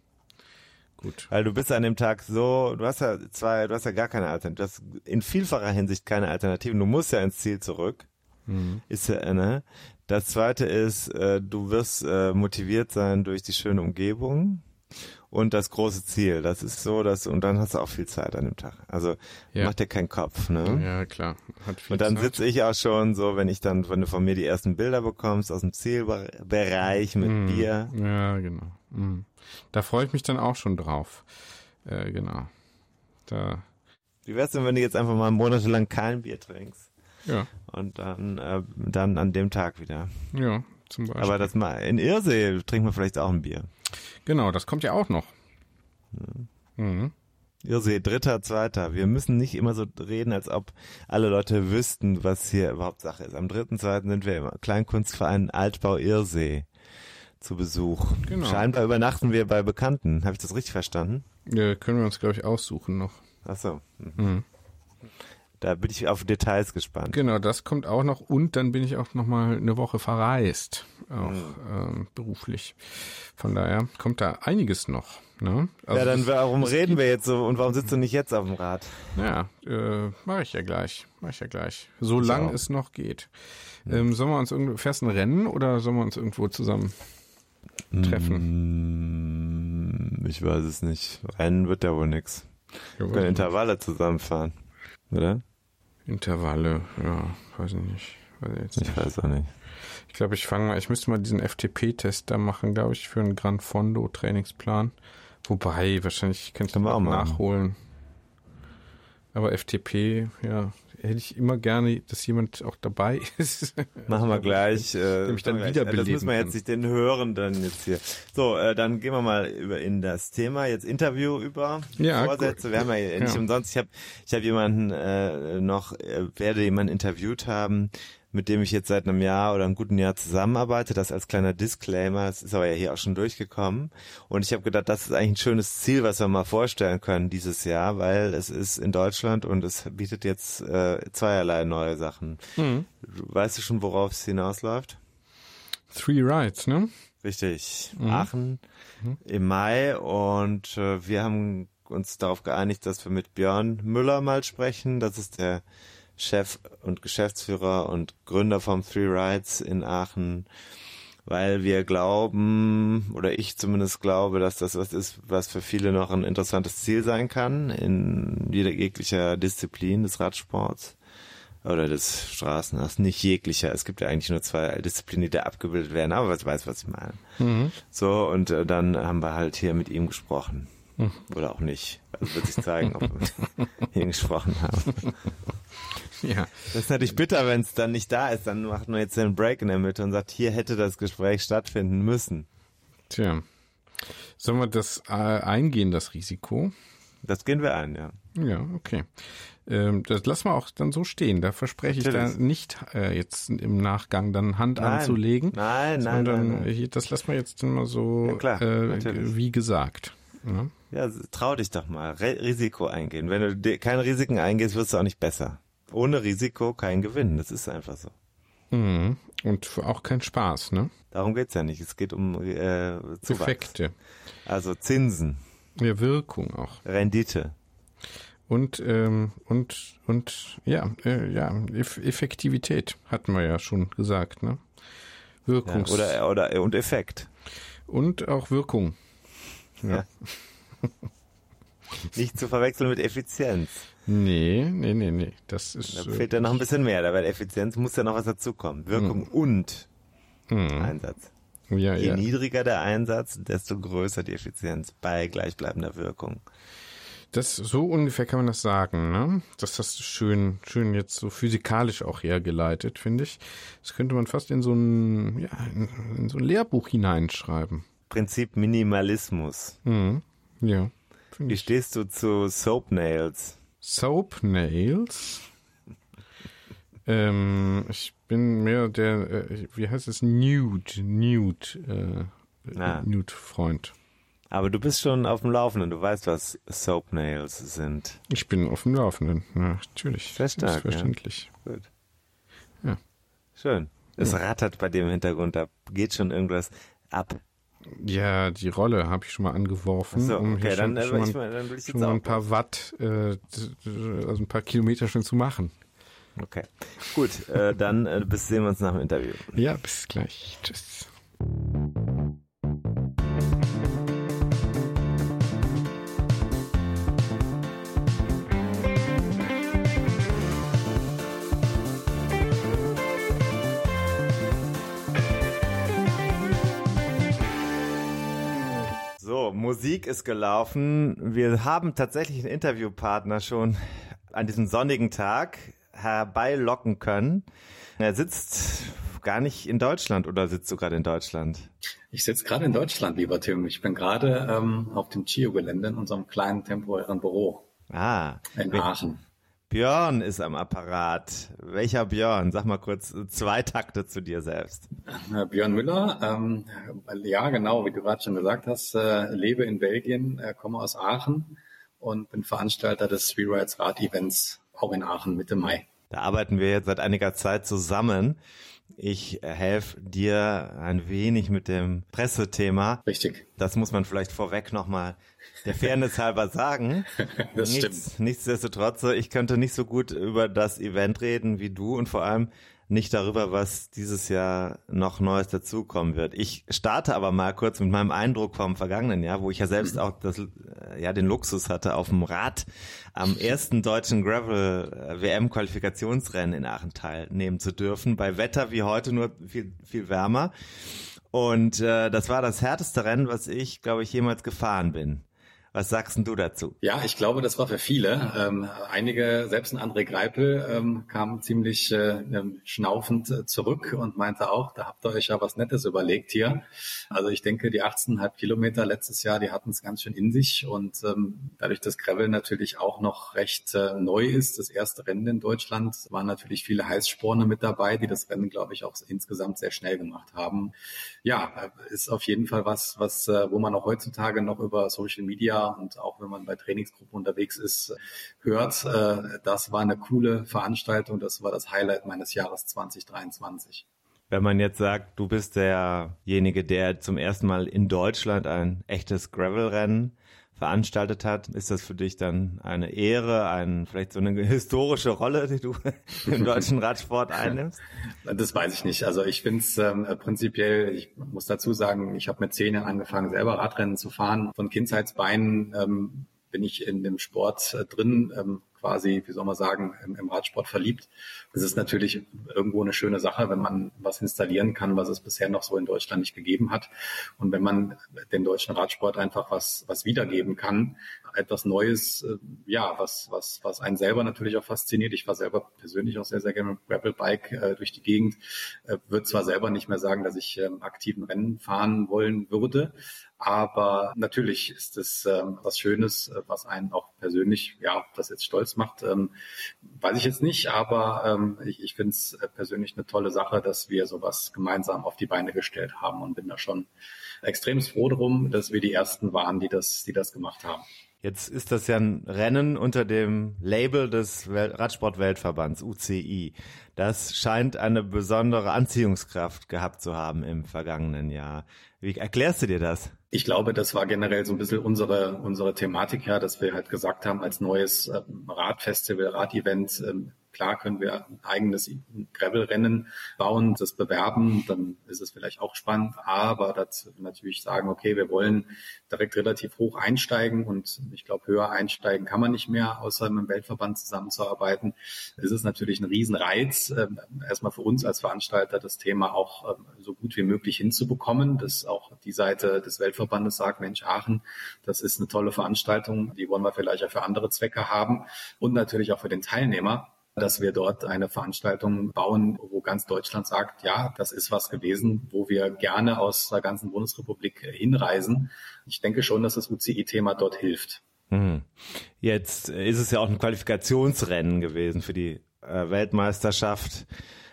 Gut. Weil du bist an dem Tag so, du hast ja zwei, du hast ja gar keine Alternative, du hast in vielfacher Hinsicht keine Alternativen. Du musst ja ins Ziel zurück. Ist ja, ne? Das zweite ist, äh, du wirst äh, motiviert sein durch die schöne Umgebung und das große Ziel. Das ist so, dass, und dann hast du auch viel Zeit an dem Tag. Also Ja. mach dir keinen Kopf, ne? Ja, klar. Hat viel Und dann sitze ich auch schon so, wenn ich dann, wenn du von mir die ersten Bilder bekommst aus dem Zielbereich mit Mhm. Bier. Ja, genau. Mhm. Da freue ich mich dann auch schon drauf. Äh, genau. Da, Wie wär's denn, wenn du jetzt einfach mal monatelang kein Bier trinkst? ja, Und dann, äh, dann an dem Tag wieder. ja. zum Beispiel. Aber das mal in Irsee trinken wir vielleicht auch ein Bier. genau, das kommt ja auch noch. Mhm. Irsee, dritter, zweiter. Wir müssen nicht immer so reden, als ob alle Leute wüssten, was hier überhaupt Sache ist. Am dritten, zweiten sind wir im Kleinkunstverein Altbau Irsee zu Besuch. Genau. Scheinbar übernachten wir bei Bekannten. Habe ich das richtig verstanden? Ja, können wir uns, glaube ich, aussuchen noch. Ach so. Mhm. Mhm. Da bin ich auf Details gespannt. Genau, das kommt auch noch und dann bin ich auch noch mal eine Woche verreist, auch ähm, beruflich. Von daher kommt da einiges noch. Ne? Also ja, dann das- warum reden wir jetzt so und warum sitzt du nicht jetzt auf dem Rad? Ja, äh, mache ich ja gleich, mache ich ja gleich. So Ich lang auch. es noch geht. Ähm, sollen wir uns irgendwo fährst ein Rennen oder sollen wir uns irgendwo zusammen treffen? Mm, Ich weiß es nicht. Rennen wird ja wohl nix. Wir können Intervalle zusammenfahren. Oder? Intervalle, ja, weiß ich nicht. Weiß ich jetzt Ich nicht. weiß auch nicht. Ich glaube, ich fange mal, ich müsste mal diesen FTP-Test da machen, glaube ich, für einen Gran Fondo Trainingsplan. Wobei, wahrscheinlich könnte ich wir auch machen. nachholen. Aber FTP, ja, hätte ich immer gerne, dass jemand auch dabei ist. Machen wir gleich. Äh, Nämlich dann wiederbeleben Das müssen wir jetzt nicht den Hörenden jetzt hier. So, äh, dann gehen wir mal über in das Thema jetzt Interview über Ja, Vorsätze. gut. Wir haben ja nicht Ja. umsonst. Ich habe ich habe jemanden äh, noch äh, werde jemanden interviewt haben, mit dem ich jetzt seit einem Jahr oder einem guten Jahr zusammenarbeite. Das als kleiner Disclaimer. Das ist aber ja hier auch schon durchgekommen. Und ich habe gedacht, das ist eigentlich ein schönes Ziel, was wir mal vorstellen können dieses Jahr, weil es ist in Deutschland und es bietet jetzt äh, zweierlei neue Sachen. Mhm. Weißt du schon, worauf es hinausläuft? Three Rides, ne? Richtig. Mhm. Aachen im Mai und äh, wir haben uns darauf geeinigt, dass wir mit Björn Müller mal sprechen. Das ist der Chef und Geschäftsführer und Gründer vom Three Rides in Aachen, weil wir glauben, oder ich zumindest glaube, dass das was ist, was für viele noch ein interessantes Ziel sein kann in jeder jeglicher Disziplin des Radsports oder des Straßenrads, nicht jeglicher. Es gibt ja eigentlich nur zwei Disziplinen, die da abgebildet werden, aber was weiß, was ich meine. Mhm. So, und äh, dann haben wir halt hier mit ihm gesprochen. Oder auch nicht. Also wird sich zeigen, ob wir mit ihm gesprochen haben. Ja. Das ist natürlich bitter, wenn es dann nicht da ist. Dann macht man jetzt den Break in der Mitte und sagt, hier hätte das Gespräch stattfinden müssen. Tja. Sollen wir das äh, eingehen, das Risiko? Das gehen wir ein, ja. Ja, okay. Ähm, das lassen wir auch dann so stehen. Da verspreche ich Natürlich. da nicht äh, jetzt im Nachgang dann Hand Nein. anzulegen. Nein, nein, sondern nein, nein. das lassen wir jetzt immer so Ja, klar, äh, wie gesagt. Ja? Ja, trau dich doch mal. Re Risiko eingehen. Wenn du keine Risiken eingehst, wirst du auch nicht besser. Ohne Risiko kein Gewinn. Das ist einfach so. Mhm. Und auch kein Spaß, ne? Darum geht's ja nicht. Es geht um äh, Zuwachs. Effekte. Also Zinsen, Ja, Wirkung auch. Rendite. Und, ähm, und, und, ja, äh, ja, Eff Effektivität hatten wir ja schon gesagt, ne? Ja, Wirkungs oder, oder, und Effekt. und auch Wirkung. Ja. Nicht zu verwechseln mit Effizienz. Nee, nee, nee, nee. Das ist. Da äh, fehlt ja noch ein bisschen mehr. Bei Effizienz muss ja noch was dazukommen. Wirkung und hm, Einsatz. ja, Je ja. niedriger der Einsatz, desto größer die Effizienz bei gleichbleibender Wirkung. Das, so ungefähr kann man das sagen, ne? Das hast du schön, schön jetzt so physikalisch auch hergeleitet, finde ich. Das könnte man fast in so ein, ja, in, so ein Lehrbuch hineinschreiben. Prinzip Minimalismus. Mhm. Ja. Wie stehst du zu Soap Nails? Soap Nails. ähm, ich bin mehr der, äh, wie heißt es, Nude, Nude, äh, Ah. Nude-Freund. Aber du bist schon auf dem Laufenden. Du weißt, was Soap Nails sind. Ich bin auf dem Laufenden. Ja, natürlich. Sehr stark, Selbstverständlich. Gut. Ja. Schön. Es rattert bei dem Hintergrund. Da geht schon irgendwas ab. Ja, die Rolle habe ich schon mal angeworfen, So, um hier okay, dann, schon, äh, schon, ich, mal, dann will ich schon mal ein paar Watt, äh, also ein paar Kilometer schon zu machen. Okay. Gut, äh, dann äh, bis sehen wir uns nach dem Interview. Ja, bis gleich. Tschüss. So, Musik ist gelaufen. Wir haben tatsächlich einen Interviewpartner schon an diesem sonnigen Tag herbeilocken können. Er sitzt gar nicht in Deutschland oder sitzt du gerade in Deutschland? Ich sitze gerade in Deutschland, lieber Tim. Ich bin gerade ähm, auf dem Chio-Gelände in unserem kleinen temporären Büro. Ah. In Aachen. Björn ist am Apparat. Welcher Björn? Sag mal kurz zwei Takte zu dir selbst. Björn Müller, ähm, ja genau, wie du gerade schon gesagt hast, äh, lebe in Belgien, äh, komme aus Aachen und bin Veranstalter des Three Rides Rad Events auch in Aachen Mitte Mai. Da arbeiten wir jetzt seit einiger Zeit zusammen. Ich helfe dir ein wenig mit dem Pressethema. Richtig. Das muss man vielleicht vorweg nochmal der Fairness halber sagen. das Nichts, stimmt. Nichtsdestotrotz, ich könnte nicht so gut über das Event reden wie du und vor allem nicht darüber, was dieses Jahr noch Neues dazukommen wird. Ich starte aber mal kurz mit meinem Eindruck vom vergangenen Jahr, wo ich ja selbst auch das, ja, den Luxus hatte, auf dem Rad am ersten deutschen Gravel WM Qualifikationsrennen in Aachen teilnehmen zu dürfen. Bei Wetter wie heute nur viel, viel wärmer. Und äh, das war das härteste Rennen, was ich, glaube ich, jemals gefahren bin. Was sagst denn du dazu? Ja, ich glaube, das war für viele. Ähm, einige, selbst ein André Greipel, ähm, kam ziemlich äh, schnaufend äh, zurück und meinte auch, da habt ihr euch ja was Nettes überlegt hier. Also ich denke, die 18,5 Kilometer letztes Jahr, die hatten es ganz schön in sich und ähm, dadurch, dass Gravel natürlich auch noch recht äh, neu ist, das erste Rennen in Deutschland, waren natürlich viele Heißsporne mit dabei, die das Rennen, glaube ich, auch insgesamt sehr schnell gemacht haben. Ja, ist auf jeden Fall was, was, äh, wo man auch heutzutage noch über Social Media und auch wenn man bei Trainingsgruppen unterwegs ist, hört, äh, das war eine coole Veranstaltung, das war das Highlight meines Jahres 2023. Wenn man jetzt sagt, du bist derjenige, der zum ersten Mal in Deutschland ein echtes Gravel-Rennen veranstaltet hat, ist das für dich dann eine Ehre, ein, vielleicht so eine historische Rolle, die du im deutschen Radsport einnimmst? Das weiß ich nicht. Also ich finde es ähm, prinzipiell, ich muss dazu sagen, ich habe mit zehn Jahren angefangen, selber Radrennen zu fahren. Von Kindheitsbeinen ähm, bin ich in dem Sport äh, drin. Ähm, quasi, wie soll man sagen, im, im Radsport verliebt. Es ist natürlich irgendwo eine schöne Sache, wenn man was installieren kann, was es bisher noch so in Deutschland nicht gegeben hat. Und wenn man dem deutschen Radsport einfach was, was wiedergeben kann, etwas Neues, äh, ja, was, was, was einen selber natürlich auch fasziniert. Ich war selber persönlich auch sehr, sehr gerne mit Gravelbike äh, durch die Gegend. Äh, würde zwar selber nicht mehr sagen, dass ich ähm, aktiven Rennen fahren wollen würde, aber natürlich ist es ähm, was Schönes, äh, was einen auch persönlich, ja, das jetzt stolz macht, ähm, weiß ich jetzt nicht, aber ähm, ich, ich finde es äh, persönlich eine tolle Sache, dass wir sowas gemeinsam auf die Beine gestellt haben und bin da schon extrem froh drum, dass wir die ersten waren, die das, die das gemacht haben. Jetzt ist das ja ein Rennen unter dem Label des Radsport-Weltverbands UCI. Das scheint eine besondere Anziehungskraft gehabt zu haben im vergangenen Jahr. Wie erklärst du dir das? Ich glaube, das war generell so ein bisschen unsere, unsere Thematik ja, dass wir halt gesagt haben, als neues Radfestival, Radevent, Klar können wir ein eigenes Gravel-Rennen bauen, das bewerben, dann ist es vielleicht auch spannend, aber dazu natürlich sagen, okay, wir wollen direkt relativ hoch einsteigen und ich glaube, höher einsteigen kann man nicht mehr, außer mit dem Weltverband zusammenzuarbeiten. Es ist natürlich ein Riesenreiz, ähm, erstmal für uns als Veranstalter das Thema auch ähm, so gut wie möglich hinzubekommen, dass auch die Seite des Weltverbandes sagt, Mensch, Aachen, das ist eine tolle Veranstaltung, die wollen wir vielleicht auch für andere Zwecke haben. Und natürlich auch für den Teilnehmer dass wir dort eine Veranstaltung bauen, wo ganz Deutschland sagt, ja, das ist was gewesen, wo wir gerne aus der ganzen Bundesrepublik hinreisen. Ich denke schon, dass das UCI-Thema dort hilft. Hm. Jetzt ist es ja auch ein Qualifikationsrennen gewesen für die äh, Weltmeisterschaft.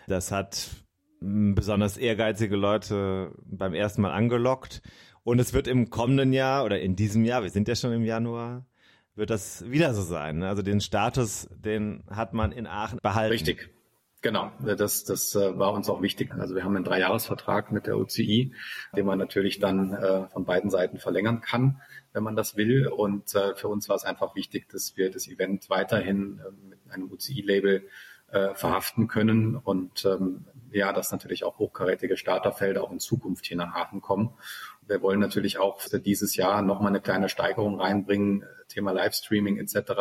Das hat besonders ehrgeizige Leute beim ersten Mal angelockt. Und es wird im kommenden Jahr oder in diesem Jahr, wir sind ja schon im Januar, wird das wieder so sein. Ne? Also den Status, den hat man in Aachen behalten. Richtig. Genau, das, das äh, war uns auch wichtig. Also wir haben einen Dreijahresvertrag mit der UCI, den man natürlich dann äh, von beiden Seiten verlängern kann, wenn man das will. Und äh, für uns war es einfach wichtig, dass wir das Event weiterhin mit einem UCI-Label verhaften können und ähm, ja, dass natürlich auch hochkarätige Starterfelder auch in Zukunft hier nach Aachen kommen. Wir wollen natürlich auch für dieses Jahr nochmal eine kleine Steigerung reinbringen, Thema Livestreaming etc.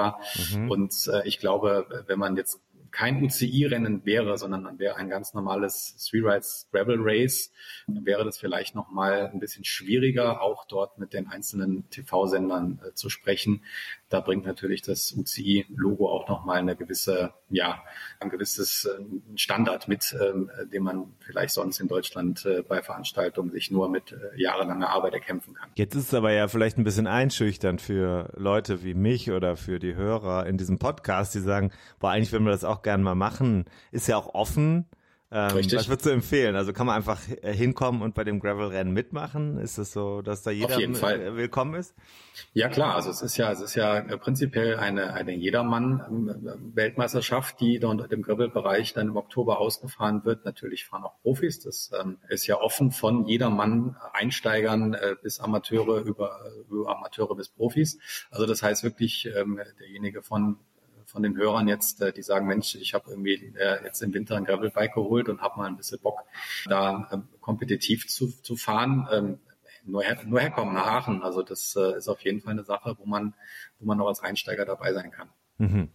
Mhm. Und äh, ich glaube, wenn man jetzt kein UCI-Rennen wäre, sondern wäre ein ganz normales Three Rides Gravel Race, wäre das vielleicht noch mal ein bisschen schwieriger, auch dort mit den einzelnen TV-Sendern äh, zu sprechen. Da bringt natürlich das UCI-Logo auch noch mal eine gewisse, ja, ein gewisses äh, Standard mit, ähm, den man vielleicht sonst in Deutschland äh, bei Veranstaltungen sich nur mit äh, jahrelanger Arbeit erkämpfen kann. Jetzt ist es aber ja vielleicht ein bisschen einschüchternd für Leute wie mich oder für die Hörer in diesem Podcast, die sagen, boah, eigentlich würden wir das auch gerne mal machen. Ist ja auch offen. Ähm, Richtig. Was würdest du empfehlen? Also kann man einfach äh, hinkommen und bei dem Gravel-Rennen mitmachen? Ist es so, dass da jeder willkommen ist? Ja klar, also es ist ja, es ist ja äh, prinzipiell eine, eine Jedermann-Weltmeisterschaft, die da unter dem Gravel-Bereich dann im Oktober ausgefahren wird. Natürlich fahren auch Profis. Das ähm, ist ja offen von Jedermann, Einsteigern äh, bis Amateure über, über Amateure bis Profis. Also das heißt wirklich, ähm, derjenige von von den Hörern jetzt, äh, die sagen, Mensch, ich habe irgendwie äh, jetzt im Winter ein Gravelbike geholt und habe mal ein bisschen Bock, da ähm, kompetitiv zu, zu fahren. Ähm, nur, her, nur herkommen nach Aachen. Also das äh, ist auf jeden Fall eine Sache, wo man, wo man noch als Einsteiger dabei sein kann. Mhm.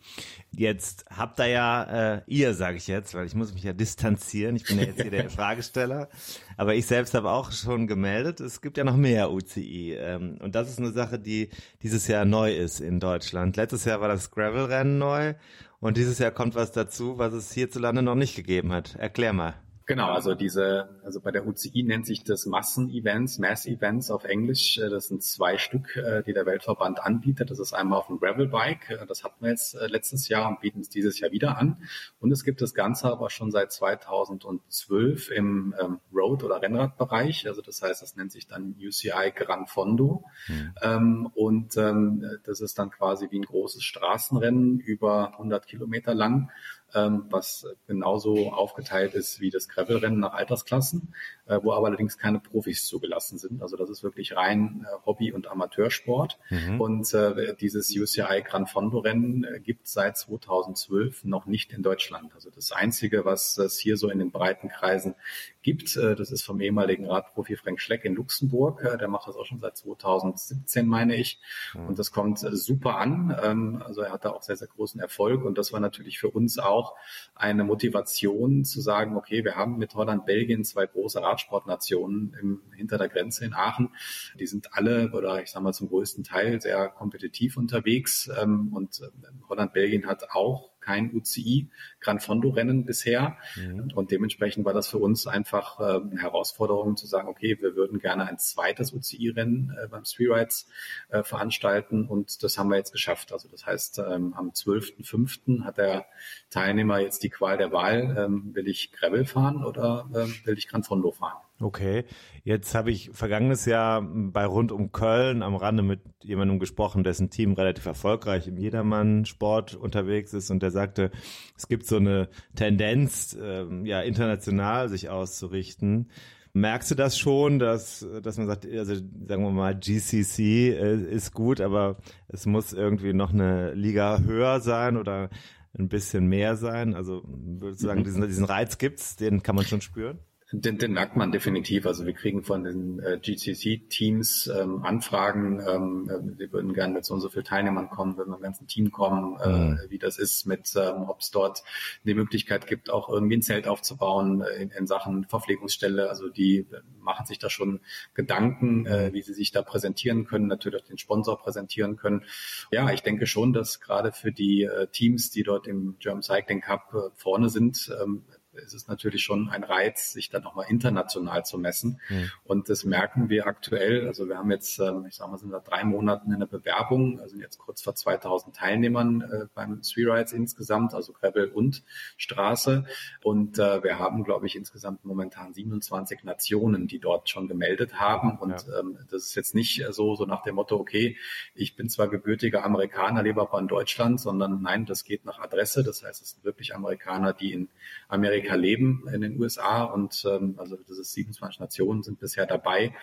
Jetzt habt ihr ja, äh, ihr sage ich jetzt, weil ich muss mich ja distanzieren, ich bin ja jetzt hier der Fragesteller, aber ich selbst habe auch schon gemeldet, es gibt ja noch mehr UCI ähm, und das ist eine Sache, die dieses Jahr neu ist in Deutschland. Letztes Jahr war das Gravel-Rennen neu und dieses Jahr kommt was dazu, was es hierzulande noch nicht gegeben hat. Erklär mal. Genau, also diese, also bei der UCI nennt sich das Massen-Events, Mass-Events auf Englisch. Äh, das sind zwei Stück, äh, die der Weltverband anbietet. Das ist einmal auf dem Gravel-Bike, äh, das hatten wir jetzt letztes Jahr und bieten es dieses Jahr wieder an. Und es gibt das Ganze aber schon seit 2012 im ähm, Road- oder Rennradbereich. Also das heißt, das nennt sich dann UCI Gran Fondo. Mhm. und ähm, das ist dann quasi wie ein großes Straßenrennen über 100 Kilometer lang was genauso aufgeteilt ist wie das Gravelrennen nach Altersklassen, wo aber allerdings keine Profis zugelassen sind. Also das ist wirklich rein äh, Hobby- und Amateursport. Mhm. Und äh, dieses UCI Gran Fondo Rennen äh, gibt seit 2012 noch nicht in Deutschland. Also das Einzige, was es hier so in den breiten Kreisen gibt. Äh, das ist vom ehemaligen Radprofi Frank Schleck in Luxemburg. Äh, der macht das auch schon seit 2017, meine ich. Mhm. Und das kommt äh, super an. Ähm, also er hat da auch sehr, sehr großen Erfolg. Und das war natürlich für uns auch eine Motivation zu sagen, okay, wir haben mit Holland, Belgien zwei große Radsportnationen im, hinter der Grenze in Aachen. Die sind alle, oder ich sage mal zum größten Teil, sehr kompetitiv unterwegs. Ähm, und Holland, Belgien hat auch kein UCI Gran Fondo Rennen bisher. Mhm. Und dementsprechend war das für uns einfach äh, eine Herausforderung zu sagen, okay, wir würden gerne ein zweites UCI Rennen äh, beim Three Rides äh, veranstalten und das haben wir jetzt geschafft. Also das heißt, ähm, am 12.05. hat der Teilnehmer jetzt die Qual der Wahl, ähm, will ich Gravel fahren oder ähm, will ich Gran Fondo fahren? Okay, jetzt habe ich vergangenes Jahr bei Rund um Köln am Rande mit jemandem gesprochen, dessen Team relativ erfolgreich im Jedermann-Sport unterwegs ist und der sagte, es gibt so eine Tendenz, äh, ja international sich auszurichten. Merkst du das schon, dass, dass man sagt, also sagen wir mal, GCC äh, ist gut, aber es muss irgendwie noch eine Liga höher sein oder ein bisschen mehr sein? Also würdest du sagen, mhm. diesen, diesen Reiz gibt's, den kann man schon spüren? Den, den merkt man definitiv. Also wir kriegen von den äh, GCC-Teams ähm, Anfragen, ähm, äh, wir würden gerne mit so und so vielen Teilnehmern kommen, würden mit dem ganzen Team kommen, äh, mhm. wie das ist, mit ähm, ob es dort die Möglichkeit gibt, auch irgendwie ein Zelt aufzubauen äh, in, in Sachen Verpflegungsstelle. Also die machen sich da schon Gedanken, äh, wie sie sich da präsentieren können, natürlich auch den Sponsor präsentieren können. Ja, ich denke schon, dass gerade für die äh, Teams, die dort im German Cycling Cup äh, vorne sind, ähm, ist es natürlich schon ein Reiz, sich dann nochmal international zu messen. Mhm. Und das merken wir aktuell. Also wir haben jetzt, ähm, ich sage mal, sind da drei Monaten in der Bewerbung, also jetzt kurz vor 2000 Teilnehmern äh, beim Three Rides insgesamt, also Gravel und Straße. Und äh, wir haben, glaube ich, insgesamt momentan 27 Nationen, die dort schon gemeldet haben. Und ja. ähm, das ist jetzt nicht so, so nach dem Motto, okay, ich bin zwar gebürtiger Amerikaner, lebe aber in Deutschland, sondern nein, das geht nach Adresse. Das heißt, es sind wirklich Amerikaner, die in Amerika Amerika leben, in den USA und ähm, also das ist 27 Nationen sind bisher dabei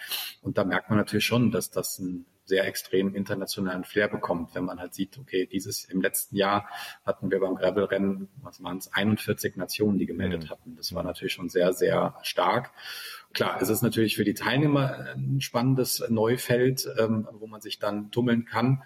und da merkt man natürlich schon, dass das einen sehr extrem internationalen Flair bekommt, wenn man halt sieht, okay, dieses im letzten Jahr hatten wir beim Gravelrennen, was waren es, 41 Nationen, die gemeldet mhm. hatten. Das war natürlich schon sehr, sehr stark. Klar, es ist natürlich für die Teilnehmer ein spannendes Neufeld, ähm, wo man sich dann tummeln kann.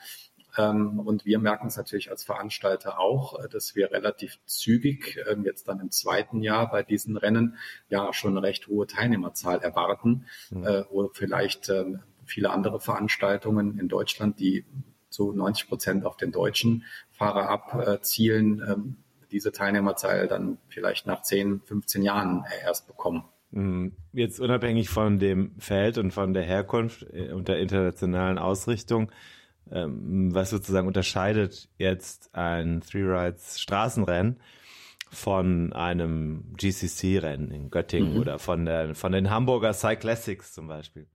Ähm, und wir merken es natürlich als Veranstalter auch, äh, dass wir relativ zügig ähm, jetzt dann im zweiten Jahr bei diesen Rennen ja schon eine recht hohe Teilnehmerzahl erwarten, mhm. Äh, wo vielleicht ähm, viele andere Veranstaltungen in Deutschland, die zu 90 Prozent auf den deutschen Fahrer abzielen, diese Teilnehmerzahl dann vielleicht nach 10, 15 Jahren erst bekommen. Mhm. Jetzt unabhängig von dem Feld und von der Herkunft äh, und der internationalen Ausrichtung, ähm, was sozusagen unterscheidet jetzt ein Three Rides Straßenrennen von einem GCC-Rennen in Göttingen mhm. oder von, der, von den Hamburger Cyclassics zum Beispiel?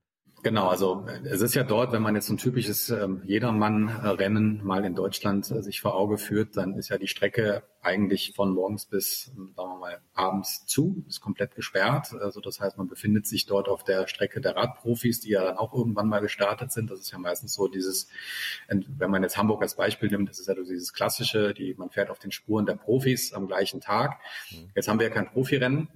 Genau, also es ist ja dort, wenn man jetzt ein typisches ähm, Jedermann-Rennen mal in Deutschland äh, sich vor Auge führt, dann ist ja die Strecke eigentlich von morgens bis, sagen wir mal, abends zu, ist komplett gesperrt. Also das heißt, man befindet sich dort auf der Strecke der Radprofis, die ja dann auch irgendwann mal gestartet sind. Das ist ja meistens so dieses, wenn man jetzt Hamburg als Beispiel nimmt, das ist ja dieses klassische, die, man fährt auf den Spuren der Profis am gleichen Tag. Mhm. Jetzt haben wir ja kein Profirennen.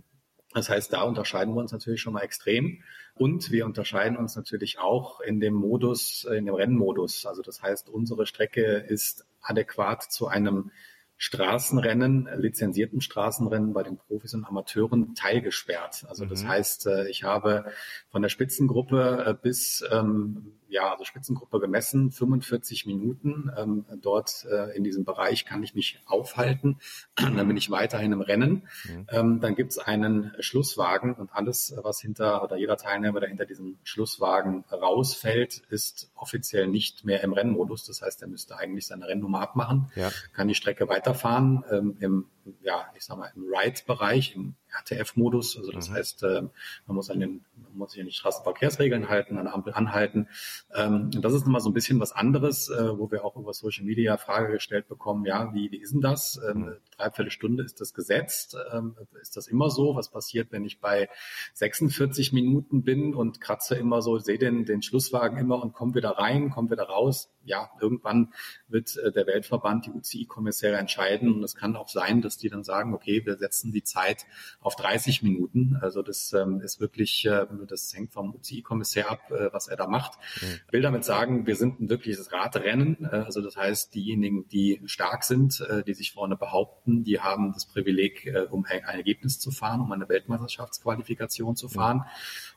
Das heißt, da unterscheiden wir uns natürlich schon mal extrem. Und wir unterscheiden uns natürlich auch in dem Modus, in dem Rennmodus. Also das heißt, unsere Strecke ist adäquat zu einem Straßenrennen, lizenzierten Straßenrennen bei den Profis und Amateuren teilgesperrt. Also das mhm. heißt, äh, ich habe von der Spitzengruppe äh, bis ähm, ja, also Spitzengruppe gemessen, 45 Minuten. Ähm, dort äh, in diesem Bereich kann ich mich aufhalten. dann bin ich weiterhin im Rennen. Mhm. Ähm, dann gibt's einen Schlusswagen und alles, was hinter oder jeder Teilnehmer, der hinter diesem Schlusswagen rausfällt, ist offiziell nicht mehr im Rennmodus. Das heißt, er müsste eigentlich seine Rennnummer abmachen, ja. kann die Strecke weiterfahren ähm, im, ja, ich sag mal, im Ride-Bereich, im RTF-Modus. Also das mhm. heißt, äh, man muss an den, man muss sich an die Straßenverkehrsregeln halten, an der Ampel anhalten. Ähm, das ist nochmal so ein bisschen was anderes, äh, wo wir auch über Social Media Frage gestellt bekommen, ja, wie, wie ist denn das? Ähm, mhm. Dreiviertel Stunde ist das gesetzt? Ähm, ist das immer so? Was passiert, wenn ich bei 46 Minuten bin und kratze immer so, sehe den, den Schlusswagen immer und komme wieder rein, komme wieder raus? Ja, irgendwann wird äh, der Weltverband, die UCI-Kommissäre entscheiden und es kann auch sein, dass die dann sagen, okay, wir setzen die Zeit auf 30 Minuten. Also das ähm, ist wirklich, äh, das hängt vom UCI-Kommissär ab, äh, was er da macht. Mhm. Will damit sagen, wir sind ein wirkliches Radrennen. Äh, also das heißt, diejenigen, die stark sind, die sich vorne behaupten, die haben das Privileg, äh, um ein, Ergebnis zu fahren, um eine Weltmeisterschaftsqualifikation zu fahren.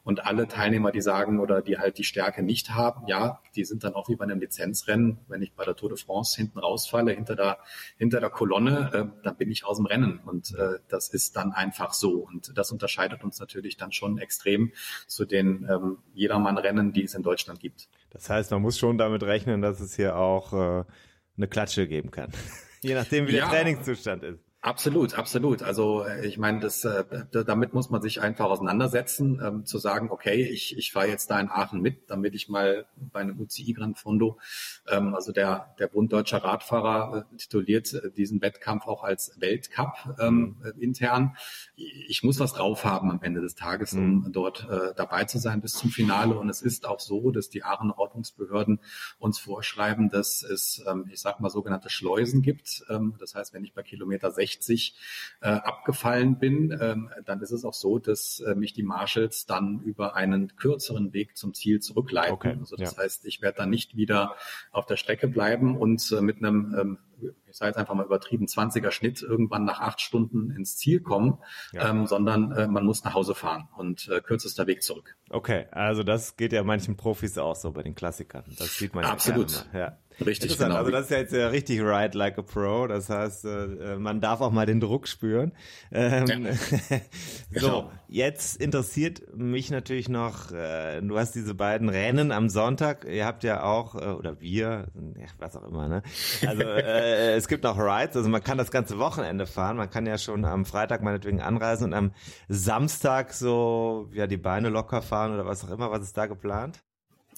Und alle Teilnehmer, die sagen oder die halt die Stärke nicht haben, ja, die sind dann auch wie bei einem Lizenzrennen. Wenn ich bei der Tour de France hinten rausfalle, hinter der, hinter der Kolonne, äh, dann bin ich aus dem Rennen. Und äh, das ist dann einfach so. Und das unterscheidet uns natürlich dann schon extrem zu den ähm, Jedermann-Rennen, die es in Deutschland gibt. Das heißt, man muss schon damit rechnen, dass es hier auch äh, eine Klatsche geben kann. Je nachdem, wie ja. der Trainingszustand ist. Absolut, absolut. Also äh, ich meine, das, äh, damit muss man sich einfach auseinandersetzen, ähm, zu sagen, okay, ich, ich fahre jetzt da in Aachen mit, damit ich mal bei einem UCI Gran Fondo, ähm, also der, der Bund Deutscher Radfahrer äh, tituliert diesen Wettkampf auch als Weltcup ähm, äh, intern. Ich muss was drauf haben am Ende des Tages, um mhm. dort äh, dabei zu sein bis zum Finale. Und es ist auch so, dass die Aachen Ordnungsbehörden uns vorschreiben, dass es, ähm, ich sag mal, sogenannte Schleusen gibt. Ähm, das heißt, wenn ich bei Kilometer 60 60 äh, abgefallen bin, ähm, dann ist es auch so, dass äh, mich die Marshals dann über einen kürzeren Weg zum Ziel zurückleiten. Okay, also das ja. heißt, ich werde dann nicht wieder auf der Strecke bleiben und äh, mit einem ähm, ich sage jetzt einfach mal übertrieben, 20er Schnitt irgendwann nach acht Stunden ins Ziel kommen, ja. ähm, sondern äh, man muss nach Hause fahren und äh, kürzester Weg zurück. Okay, also das geht ja manchen Profis auch so bei den Klassikern. Das sieht man ja Absolut. Ja. Richtig, genau. Also das ist ja jetzt ja richtig Ride like a Pro. Das heißt, äh, man darf auch mal den Druck spüren. Ähm, ja. so, genau. jetzt interessiert mich natürlich noch, äh, du hast diese beiden Rennen am Sonntag. Ihr habt ja auch, äh, oder wir, was auch immer, ne? Also äh, es gibt noch Rides, also man kann das ganze Wochenende fahren. Man kann ja schon am Freitag meinetwegen anreisen und am Samstag so ja die Beine locker fahren oder was auch immer. Was ist da geplant?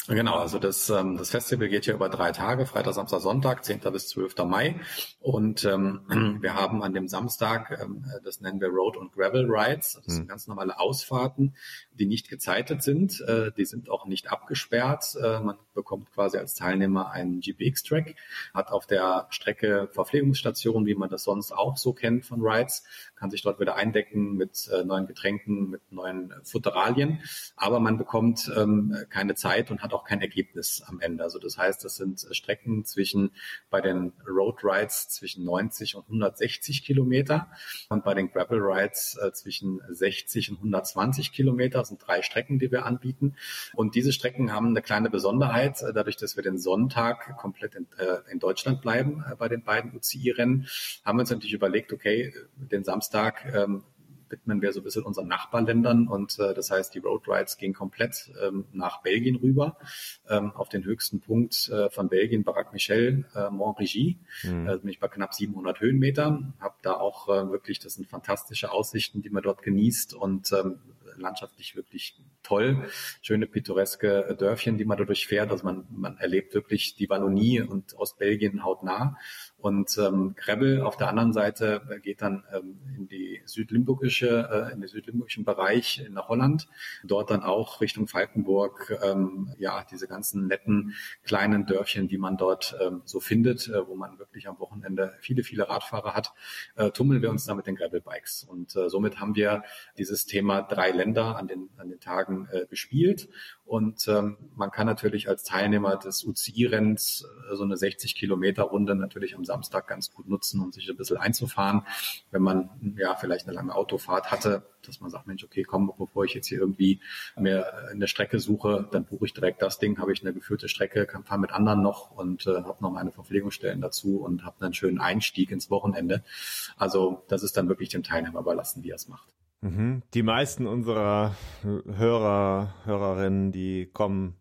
Genau, also das, ähm, das Festival geht ja über drei Tage, Freitag, Samstag, Sonntag, 10. bis 12. Mai. Und ähm, wir haben an dem Samstag, ähm, das nennen wir Road und Gravel Rides, das sind mhm. ganz normale Ausfahrten, die nicht gezeitet sind, äh, die sind auch nicht abgesperrt. Äh, man bekommt quasi als Teilnehmer einen GPX-Track, hat auf der Strecke Verpflegungsstationen, wie man das sonst auch so kennt von Rides, kann sich dort wieder eindecken mit äh, neuen Getränken, mit neuen Futteralien, aber man bekommt ähm, keine Zeit und hat auch kein Ergebnis am Ende. Also das heißt, das sind Strecken zwischen bei den Road Rides zwischen 90 und 160 Kilometer und bei den Gravel Rides äh, zwischen 60 und 120 Kilometer. Sind drei Strecken, die wir anbieten. Und diese Strecken haben eine kleine Besonderheit, äh, dadurch, dass wir den Sonntag komplett in, äh, in Deutschland bleiben äh, bei den beiden UCI-Rennen, haben wir uns natürlich überlegt, okay, den Samstag ähm, widmen wir so ein bisschen unseren Nachbarländern und äh, das heißt, die Road Rides gehen komplett ähm, nach Belgien rüber, ähm, auf den höchsten Punkt äh, von Belgien, Barack Michel, äh, Montrigny, mhm. äh, bin ich bei knapp 700 Höhenmetern, habe da auch äh, wirklich, das sind fantastische Aussichten, die man dort genießt und ähm, landschaftlich wirklich toll. Schöne pittoreske Dörfchen, die man dadurch fährt. Also man, man erlebt wirklich die Wallonie und Ostbelgien hautnah. Und ähm, Krebbel auf der anderen Seite geht dann ähm, in die südlimburgische, äh, in den südlimburgischen Bereich nach Holland. Dort dann auch Richtung Falkenburg, ähm, ja, diese ganzen netten kleinen Dörfchen, die man dort ähm, so findet, äh, wo man wirklich am Wochenende viele, viele Radfahrer hat, äh, tummeln wir uns da mit den Gravel-Bikes. Und äh, somit haben wir dieses Thema drei Länder an den, an den Tagen äh, gespielt. Und ähm, man kann natürlich als Teilnehmer des UCI-Rennens äh, so eine 60 Kilometer Runde natürlich am Samstag ganz gut nutzen, um sich ein bisschen einzufahren. Wenn man ja vielleicht eine lange Autofahrt hatte, dass man sagt, Mensch, okay, komm, bevor ich jetzt hier irgendwie mir eine Strecke suche, dann buche ich direkt das Ding, habe ich eine geführte Strecke, kann fahren mit anderen noch und äh, habe noch meine Verpflegungsstellen dazu und habe einen schönen Einstieg ins Wochenende. Also das ist dann wirklich dem Teilnehmer überlassen, wie er es macht. Mhm. Die meisten unserer Hörer, Hörerinnen, die kommen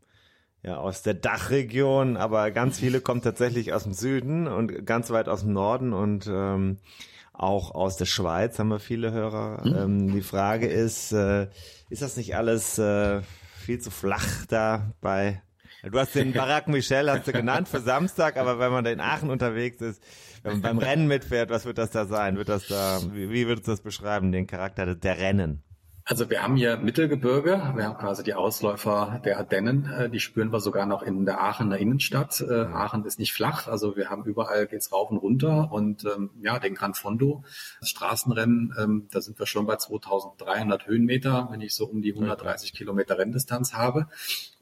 ja aus der Dachregion, aber ganz viele kommen tatsächlich aus dem Süden und ganz weit aus dem Norden und ähm, auch aus der Schweiz haben wir viele Hörer. Mhm. Ähm, die Frage ist, äh, ist das nicht alles äh, viel zu flach da bei Du hast den Barack Michel hast du genannt für Samstag, aber wenn man da in Aachen unterwegs ist, wenn man beim Rennen mitfährt, was wird das da sein? Wird das da, wie, wie würdest du das beschreiben, den Charakter der Rennen? Also wir haben hier Mittelgebirge, wir haben quasi die Ausläufer der Ardennen, äh, die spüren wir sogar noch in der Aachener Innenstadt. Äh, Aachen ist nicht flach, also wir haben überall geht's rauf und runter und ähm, ja, den Gran Fondo, das Straßenrennen, ähm, da sind wir schon bei 2300 Höhenmeter, wenn ich so um die 130 Kilometer Renndistanz habe.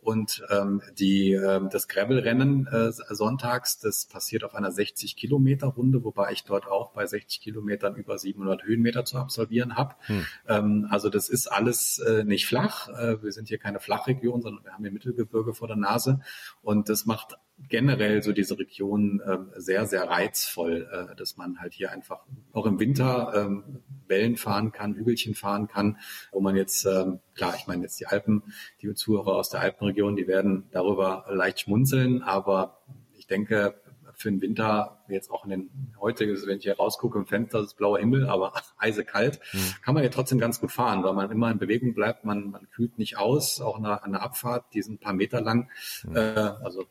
Und ähm, die, äh, das Gravel-Rennen äh, sonntags, das passiert auf einer 60 Kilometer Runde, wobei ich dort auch bei 60 Kilometern über 700 Höhenmeter zu absolvieren habe. Hm. Ähm, also das ist alles äh, nicht flach. Äh, wir sind hier keine Flachregion, sondern wir haben hier Mittelgebirge vor der Nase. Und das macht generell so diese Region äh, sehr, sehr reizvoll, äh, dass man halt hier einfach auch im Winter ähm, Wellen fahren kann, Hügelchen fahren kann, wo man jetzt, ähm, klar, ich meine jetzt die Alpen, die Zuhörer aus der Alpenregion, die werden darüber leicht schmunzeln, aber ich denke, für den Winter, jetzt auch in den heute, wenn ich hier rausgucke im Fenster, ist blauer Himmel, aber eisekalt, mhm. kann man ja trotzdem ganz gut fahren, weil man immer in Bewegung bleibt, man, man kühlt nicht aus, auch eine, eine Abfahrt, die sind ein paar Meter lang, mhm. äh, also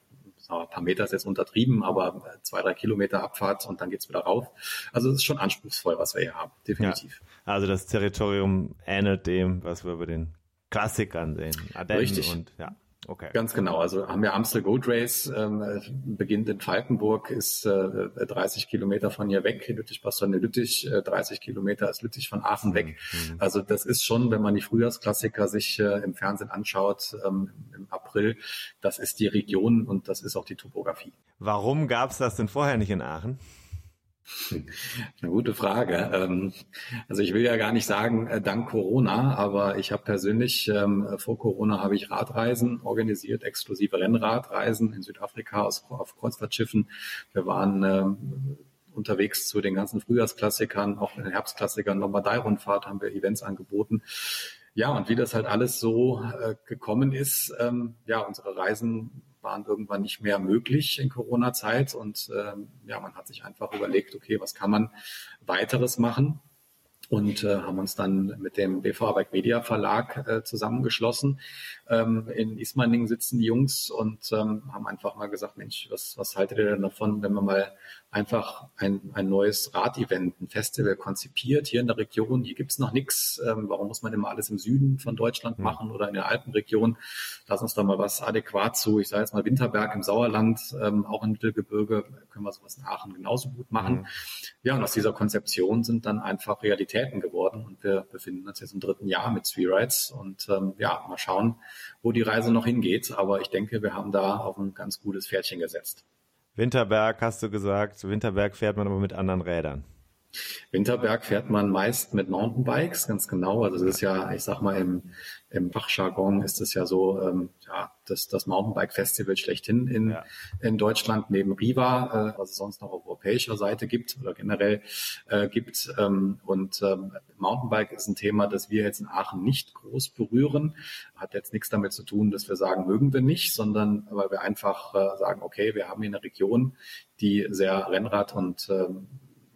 ein paar Meter ist jetzt untertrieben, aber zwei, drei Kilometer Abfahrt und dann geht's wieder rauf. Also es ist schon anspruchsvoll, was wir hier haben, definitiv. Ja, also das Territorium ähnelt dem, was wir bei den Klassikern sehen. Ardennen Richtig. Und, ja. Okay. Ganz genau. Also haben wir Amstel Gold Race, ähm, beginnt in Falkenburg, ist äh, 30 Kilometer von hier weg. Lüttich, Bastogne Lüttich, äh, 30 Kilometer ist Lüttich von Aachen weg. Mhm. Also das ist schon, wenn man die Frühjahrsklassiker sich äh, im Fernsehen anschaut, ähm, im April, das ist die Region und das ist auch die Topografie. Warum gab es das denn vorher nicht in Aachen? Eine gute Frage. Ähm, also ich will ja gar nicht sagen äh, dank Corona, aber ich habe persönlich ähm, vor Corona habe ich Radreisen organisiert, exklusive Rennradreisen in Südafrika auf Kreuzfahrtschiffen. Wir waren ähm, unterwegs zu den ganzen Frühjahrsklassikern, auch in den Herbstklassikern, Lombardei-Rundfahrt haben wir Events angeboten. Ja, und wie das halt alles so gekommen ist, ja, unsere Reisen waren irgendwann nicht mehr möglich in Corona-Zeit und ähm, ja, man hat sich einfach überlegt, okay, was kann man weiteres machen? Und äh, haben uns dann mit dem BV Arbeit Media Verlag äh, zusammengeschlossen. Ähm, in Ismaning sitzen die Jungs und ähm, haben einfach mal gesagt, Mensch, was, was haltet ihr denn davon, wenn wir mal einfach ein, ein neues Radevent, ein Festival konzipiert hier in der Region. Hier gibt's noch nichts. Ähm, warum muss man immer alles im Süden von Deutschland machen oder in der Alpenregion? Lass uns da mal was adäquat zu, ich sage jetzt mal Winterberg im Sauerland, ähm, auch im Mittelgebirge, können wir sowas in Aachen genauso gut machen. Mhm. Ja, und aus dieser Konzeption sind dann einfach Realitäten geworden und wir befinden uns jetzt im dritten Jahr mit Three Rides und ähm, ja, mal schauen, wo die Reise noch hingeht. Aber ich denke, wir haben da auf ein ganz gutes Pferdchen gesetzt. Winterberg hast du gesagt. Winterberg fährt man aber mit anderen Rädern. Winterberg fährt man meist mit Mountainbikes, ganz genau. Also es ist ja, ich sag mal, im, im Fachjargon ist es ja so, ähm, ja, das, das Mountainbike-Festival schlechthin in, ja. in Deutschland neben Riva, äh, was es sonst noch auf europäischer Seite gibt oder generell äh, gibt. Ähm, und ähm, Mountainbike ist ein Thema, das wir jetzt in Aachen nicht groß berühren. Hat jetzt nichts damit zu tun, dass wir sagen, mögen wir nicht, sondern weil wir einfach äh, sagen, okay, wir haben hier eine Region, die sehr Rennrad und ähm,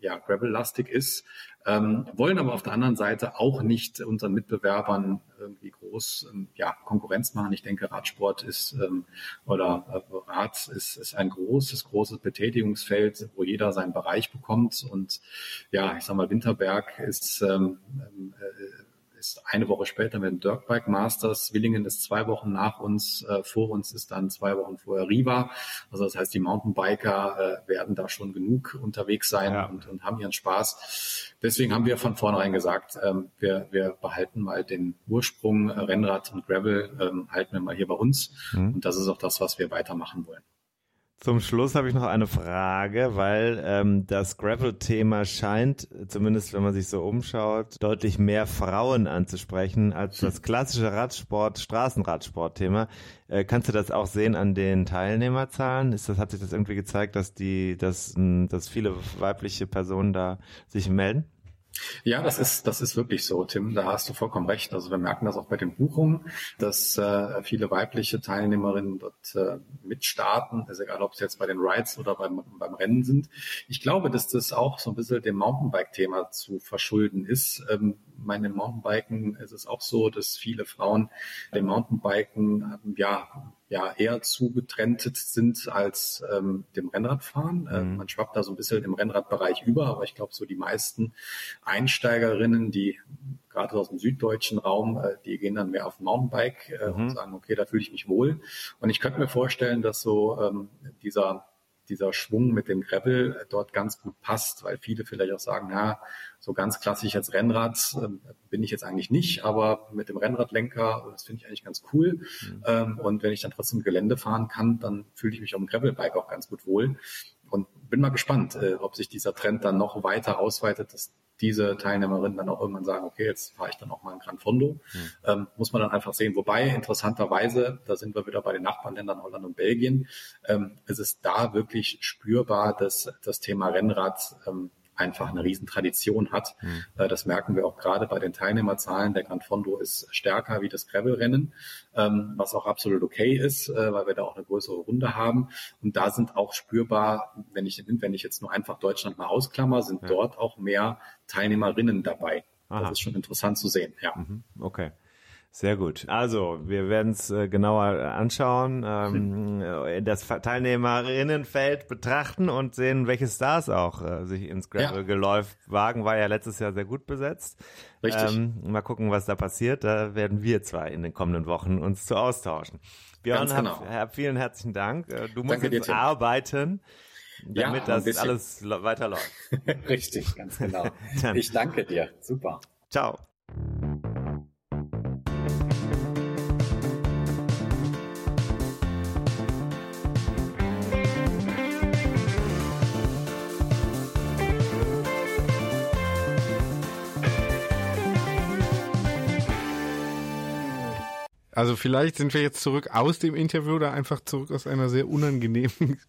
ja, Gravel-lastig ist, ähm, wollen aber auf der anderen Seite auch nicht unseren Mitbewerbern irgendwie groß ähm, ja, Konkurrenz machen. Ich denke, Radsport ist ähm, oder äh, Rad ist, ist ein großes, großes Betätigungsfeld, wo jeder seinen Bereich bekommt. Und ja, ich sag mal, Winterberg ist ähm, äh, ist eine Woche später mit dem Dirtbike Masters. Willingen ist zwei Wochen nach uns. Äh, vor uns ist dann zwei Wochen vorher Riva. Also das heißt, die Mountainbiker äh, werden da schon genug unterwegs sein ja. und, und, haben ihren Spaß. Deswegen haben wir von vornherein gesagt, ähm, wir, wir behalten mal den Ursprung äh, Rennrad und Gravel, ähm, halten wir mal hier bei uns. Mhm. Und das ist auch das, was wir weitermachen wollen. Zum Schluss habe ich noch eine Frage, weil ähm, das Gravel-Thema scheint, zumindest wenn man sich so umschaut, deutlich mehr Frauen anzusprechen als das klassische Radsport, Straßenradsport-Thema. Äh, kannst du das auch sehen an den Teilnehmerzahlen? Ist das, hat sich das irgendwie gezeigt, dass die, dass, dass viele weibliche Personen da sich melden? Ja, das ist, das ist wirklich so, Tim. Da hast du vollkommen recht. Also wir merken das auch bei den Buchungen, dass äh, viele weibliche Teilnehmerinnen dort äh, mitstarten. Ist egal, ob es jetzt bei den Rides oder beim, beim Rennen sind. Ich glaube, dass das auch so ein bisschen dem Mountainbike-Thema zu verschulden ist. Ähm, meine Mountainbiken ist es auch so, dass viele Frauen dem Mountainbiken ja ja eher zugetrennt sind als ähm, dem Rennradfahren. Äh, mhm. man schwappt da so ein bisschen im Rennradbereich über, aber ich glaube, so die meisten Einsteigerinnen, die gerade aus dem süddeutschen Raum, äh, die gehen dann mehr auf Mountainbike äh, mhm. und sagen, okay, da fühle ich mich wohl. Und ich könnte mir vorstellen, dass so ähm, dieser dieser Schwung mit dem Gravel äh, dort ganz gut passt, weil viele vielleicht auch sagen, na, so ganz klassisch als Rennrad äh, bin ich jetzt eigentlich nicht, aber mit dem Rennradlenker, das finde ich eigentlich ganz cool. Mhm. Ähm, und wenn ich dann trotzdem Gelände fahren kann, dann fühle ich mich auf dem Gravelbike auch ganz gut wohl. Bin mal gespannt, äh, ob sich dieser Trend dann noch weiter ausweitet, dass diese Teilnehmerinnen dann auch irgendwann sagen, okay, jetzt fahre ich dann auch mal in Gran Fondo. Mhm. Ähm, muss man dann einfach sehen. Wobei, interessanterweise, da sind wir wieder bei den Nachbarländern Holland und Belgien, ähm, es ist da wirklich spürbar, dass das Thema Rennrad ähm, einfach eine Riesentradition hat. Mhm. Das merken wir auch gerade bei den Teilnehmerzahlen. Der Gran Fondo ist stärker wie das Gravelrennen, ähm, was auch absolut okay ist, äh, weil wir da auch eine größere Runde haben. Und da sind auch spürbar, wenn ich, wenn ich jetzt nur einfach Deutschland mal ausklammer, sind ja. dort auch mehr Teilnehmerinnen dabei. Aha. Das ist schon interessant zu sehen, ja. Mhm. Okay. Sehr gut. Also, wir werden es äh, genauer anschauen, ähm, äh, das Teilnehmerinnenfeld betrachten und sehen, welche Stars auch äh, sich ins Gravel-Geläuf ja. wagen. War ja letztes Jahr sehr gut besetzt. Richtig. Ähm, mal gucken, was da passiert. Da werden wir zwei in den kommenden Wochen uns zu austauschen. Björn, genau. hab, hab vielen herzlichen Dank. Äh, du musst jetzt dir, arbeiten damit ja, das alles weiterläuft. Richtig, ganz genau. ich danke dir. Super. Ciao. Also vielleicht sind wir jetzt zurück aus dem Interview oder einfach zurück aus einer sehr unangenehmen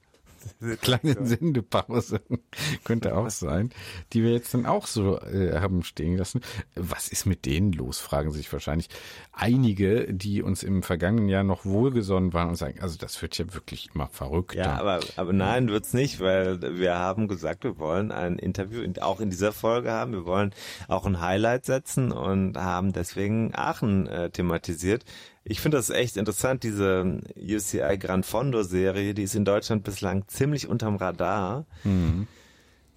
kleinen Sendepause könnte auch sein, die wir jetzt dann auch so äh, haben stehen lassen. Was ist mit denen los, fragen sich wahrscheinlich einige, die uns im vergangenen Jahr noch wohlgesonnen waren und sagen, also das wird ja wirklich immer verrückt. Ja, aber, aber nein, wird's nicht, weil wir haben gesagt, wir wollen ein Interview in, auch in dieser Folge haben. Wir wollen auch ein Highlight setzen und haben deswegen Aachen äh, thematisiert. Ich finde das echt interessant, diese UCI Gran Fondo Serie, die ist in Deutschland bislang ziemlich unterm Radar. Mhm.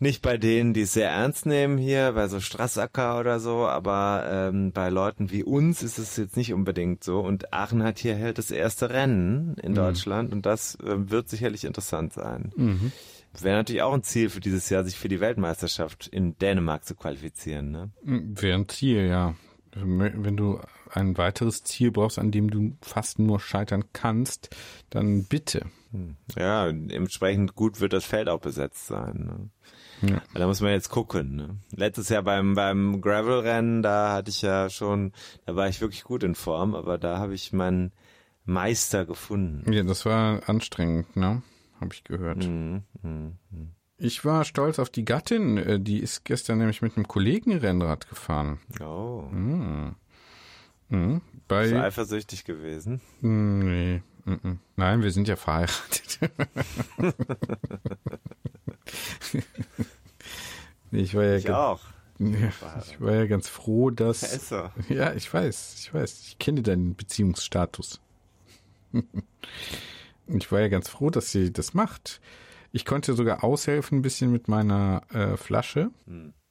Nicht bei denen, die es sehr ernst nehmen hier, bei so Strassacker oder so, aber ähm, bei Leuten wie uns ist es jetzt nicht unbedingt so. Und Aachen hat hier hält das erste Rennen in Deutschland und das äh, wird sicherlich interessant sein. Wäre natürlich auch ein Ziel für dieses Jahr, sich für die Weltmeisterschaft in Dänemark zu qualifizieren. Ne? Wäre ein Ziel, ja. Wenn du ein weiteres Ziel brauchst, an dem du fast nur scheitern kannst, dann bitte. Ja, entsprechend gut wird das Feld auch besetzt sein. Ne? Ja. Da muss man jetzt gucken. Ne? Letztes Jahr beim beim Gravel-Rennen, da hatte ich ja schon, da war ich wirklich gut in Form, aber da habe ich meinen Meister gefunden. Ja, das war anstrengend, ne? Habe ich gehört. Mhm, mhm. Ich war stolz auf die Gattin. äh, Die ist gestern nämlich mit einem Kollegen Rennrad gefahren. Oh, Mhm. Ist Bei eifersüchtig gewesen. Hm, Nee. mhm. Nein, wir sind ja verheiratet. Ich war ja, Ich auch. ja, ich war ja ganz froh, dass Er so. Ja, ich weiß, ich weiß. Ich kenne deinen Beziehungsstatus. ich war ja ganz froh, dass sie das macht. Ich konnte sogar aushelfen ein bisschen mit meiner äh, Flasche,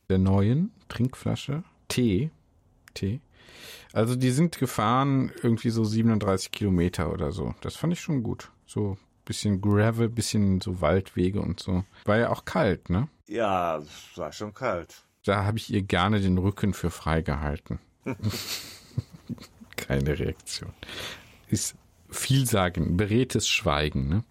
der neuen Trinkflasche. Tee. Tee. Also die sind gefahren irgendwie so 37 Kilometer oder so. Das fand ich schon gut. So bisschen Gravel, bisschen so Waldwege und so. War ja auch kalt, ne? Ja, war schon kalt. Da habe ich ihr gerne den Rücken für freigehalten. Keine Reaktion. Ist vielsagend, beredtes Schweigen, ne?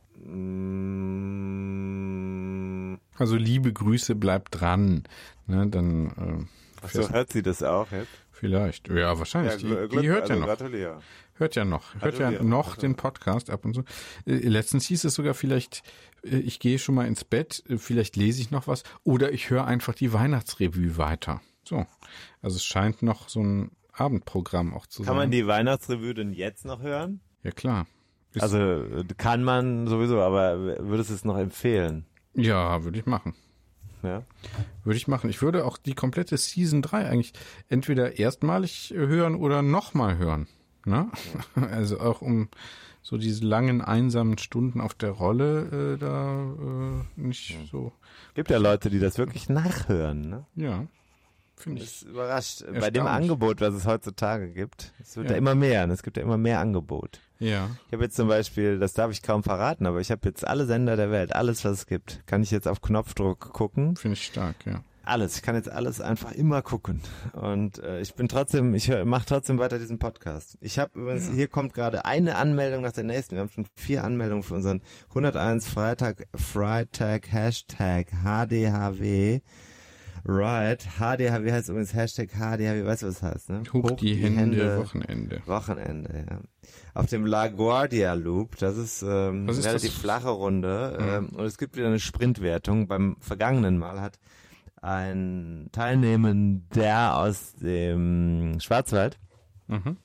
Mm, Also liebe Grüße, bleibt dran. Ne, dann äh, Ach so, hört sie das auch jetzt? Vielleicht. Ja, wahrscheinlich. Gl- die, die hört also ja noch. Gratuliere. Hört ja noch. Hört ja noch den Podcast ab und so. Äh, letztens hieß es sogar vielleicht, äh, ich gehe schon mal ins Bett, äh, vielleicht lese ich noch was oder ich höre einfach die Weihnachtsrevue weiter. So. Also es scheint noch so ein Abendprogramm auch zu Kann sein. man die Weihnachtsrevue denn jetzt noch hören? Ja, klar. Ist, Also kann man sowieso, aber würdest du es noch empfehlen? ja, würde ich machen. Ja? Würde ich machen. Ich würde auch die komplette Season 3 eigentlich entweder erstmalig hören oder nochmal hören. Ne? Also auch um so diese langen, einsamen Stunden auf der Rolle äh, da äh, nicht so. Gibt ja Leute, die das wirklich nachhören. Ne? Ja, finde Das ich. ist überrascht. Bei dem Angebot, was es heutzutage gibt, es wird Ja. ja immer mehr. und Es gibt ja immer mehr Angebot. Ja. Ich habe jetzt zum Beispiel, das darf ich kaum verraten, aber ich habe jetzt alle Sender der Welt, alles was es gibt, kann ich jetzt auf Knopfdruck gucken. Finde ich stark, ja. Alles, ich kann jetzt alles einfach immer gucken. Und äh, ich bin trotzdem, ich mache trotzdem weiter diesen Podcast. Ich habe übrigens, hier kommt gerade eine Anmeldung nach der nächsten. Wir haben schon vier Anmeldungen für unseren 101 Freitag, Freitag, Hashtag HDHW. Right, HDHW heißt übrigens Hashtag HDHW, weißt du, was das heißt, ne? Hoch, die, Hände, Wochenende. Wochenende, ja. Auf dem La Guardia Loop, das ist, ähm, Was ist relativ das? flache Runde ähm, und es gibt wieder eine Sprintwertung. Beim vergangenen Mal hat ein Teilnehmender aus dem Schwarzwald, Mhm.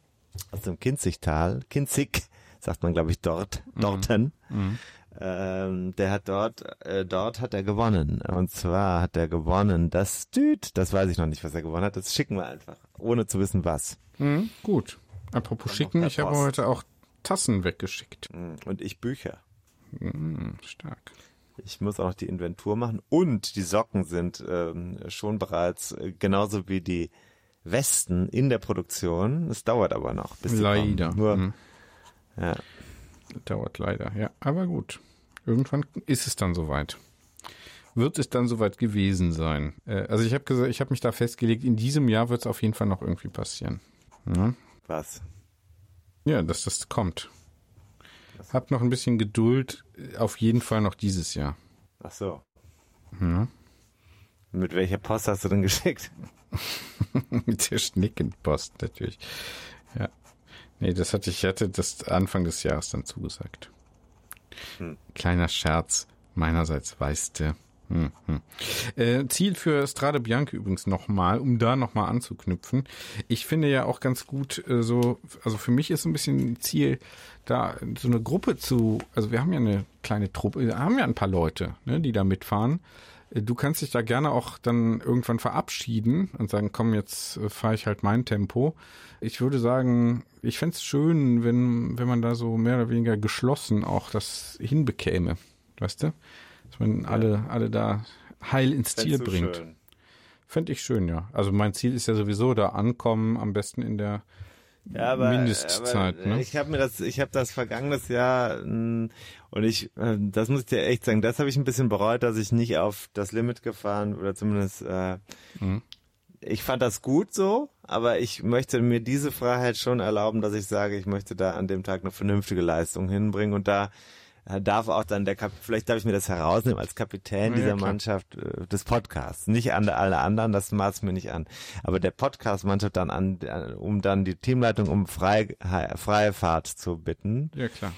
aus dem Kinzigtal, Kinzig, sagt man glaube ich dort, dorten, Mhm. Ähm, der hat dort, äh, dort hat er gewonnen. Und zwar hat er gewonnen das Düt, das weiß ich noch nicht, was er gewonnen hat, das schicken wir einfach, ohne zu wissen was. Mhm. Gut. Apropos schicken, ich habe heute auch Tassen weggeschickt. Mm, Und ich Bücher. Mhm. Stark. Ich muss auch noch die Inventur machen und die Socken sind ähm, schon bereits äh, genauso wie die Westen in der Produktion. Es dauert aber noch, bis Leider. Nur, Mhm. ja. Dauert leider, ja. Aber gut. Irgendwann ist es dann soweit. Wird es dann soweit gewesen sein? Äh, also ich habe gesagt, ich habe mich da festgelegt, in diesem Jahr wird es auf jeden Fall noch irgendwie passieren. Ja, Was? ja dass das kommt. Hab noch ein bisschen Geduld, äh, auf jeden Fall noch dieses Jahr. Ach so. Ja. Mit welcher Post hast du denn geschickt? Mit der Schnickenpost natürlich. Ja. Nee, das hatte ich, ich hatte das Anfang des Jahres dann zugesagt. Hm. Kleiner Scherz meinerseits, weißt du. Hm, hm. Äh, Ziel für Strade Bianca übrigens nochmal, um da nochmal anzuknüpfen. Ich finde ja auch ganz gut äh, so, also für mich ist so ein bisschen Ziel, da so eine Gruppe zu, also wir haben ja eine kleine Truppe, wir haben ja ein paar Leute, ne, die da mitfahren. Du kannst dich da gerne auch dann irgendwann verabschieden und sagen, komm, jetzt äh, fahre ich halt mein Tempo. Ich würde sagen, ich fänd's schön, wenn, wenn man da so mehr oder weniger geschlossen auch das hinbekäme. Weißt du? Dass man alle, alle da heil ins Ziel Fändest du bringt. schön. Fände ich schön, ja. Also mein Ziel ist ja sowieso da ankommen, am besten in der Ja, aber, Mindestzeit. aber ne? Ich habe mir das, ich habe das vergangenes Jahr und ich, äh, das muss ich dir echt sagen, das habe ich ein bisschen bereut, dass ich nicht auf das Limit gefahren oder zumindest. Äh, Mhm. Ich fand das gut so, aber ich möchte mir diese Freiheit schon erlauben, dass ich sage, ich möchte da an dem Tag eine vernünftige Leistung hinbringen und da äh, darf auch dann der Kap vielleicht darf ich mir das herausnehmen als Kapitän Ja, dieser klar. Mannschaft äh, des Podcasts. Nicht an alle anderen, das maß mir nicht an. Aber der Podcast-Mannschaft dann an, äh, um dann die Teamleitung um frei, freie Fahrt zu bitten. Ja, klar.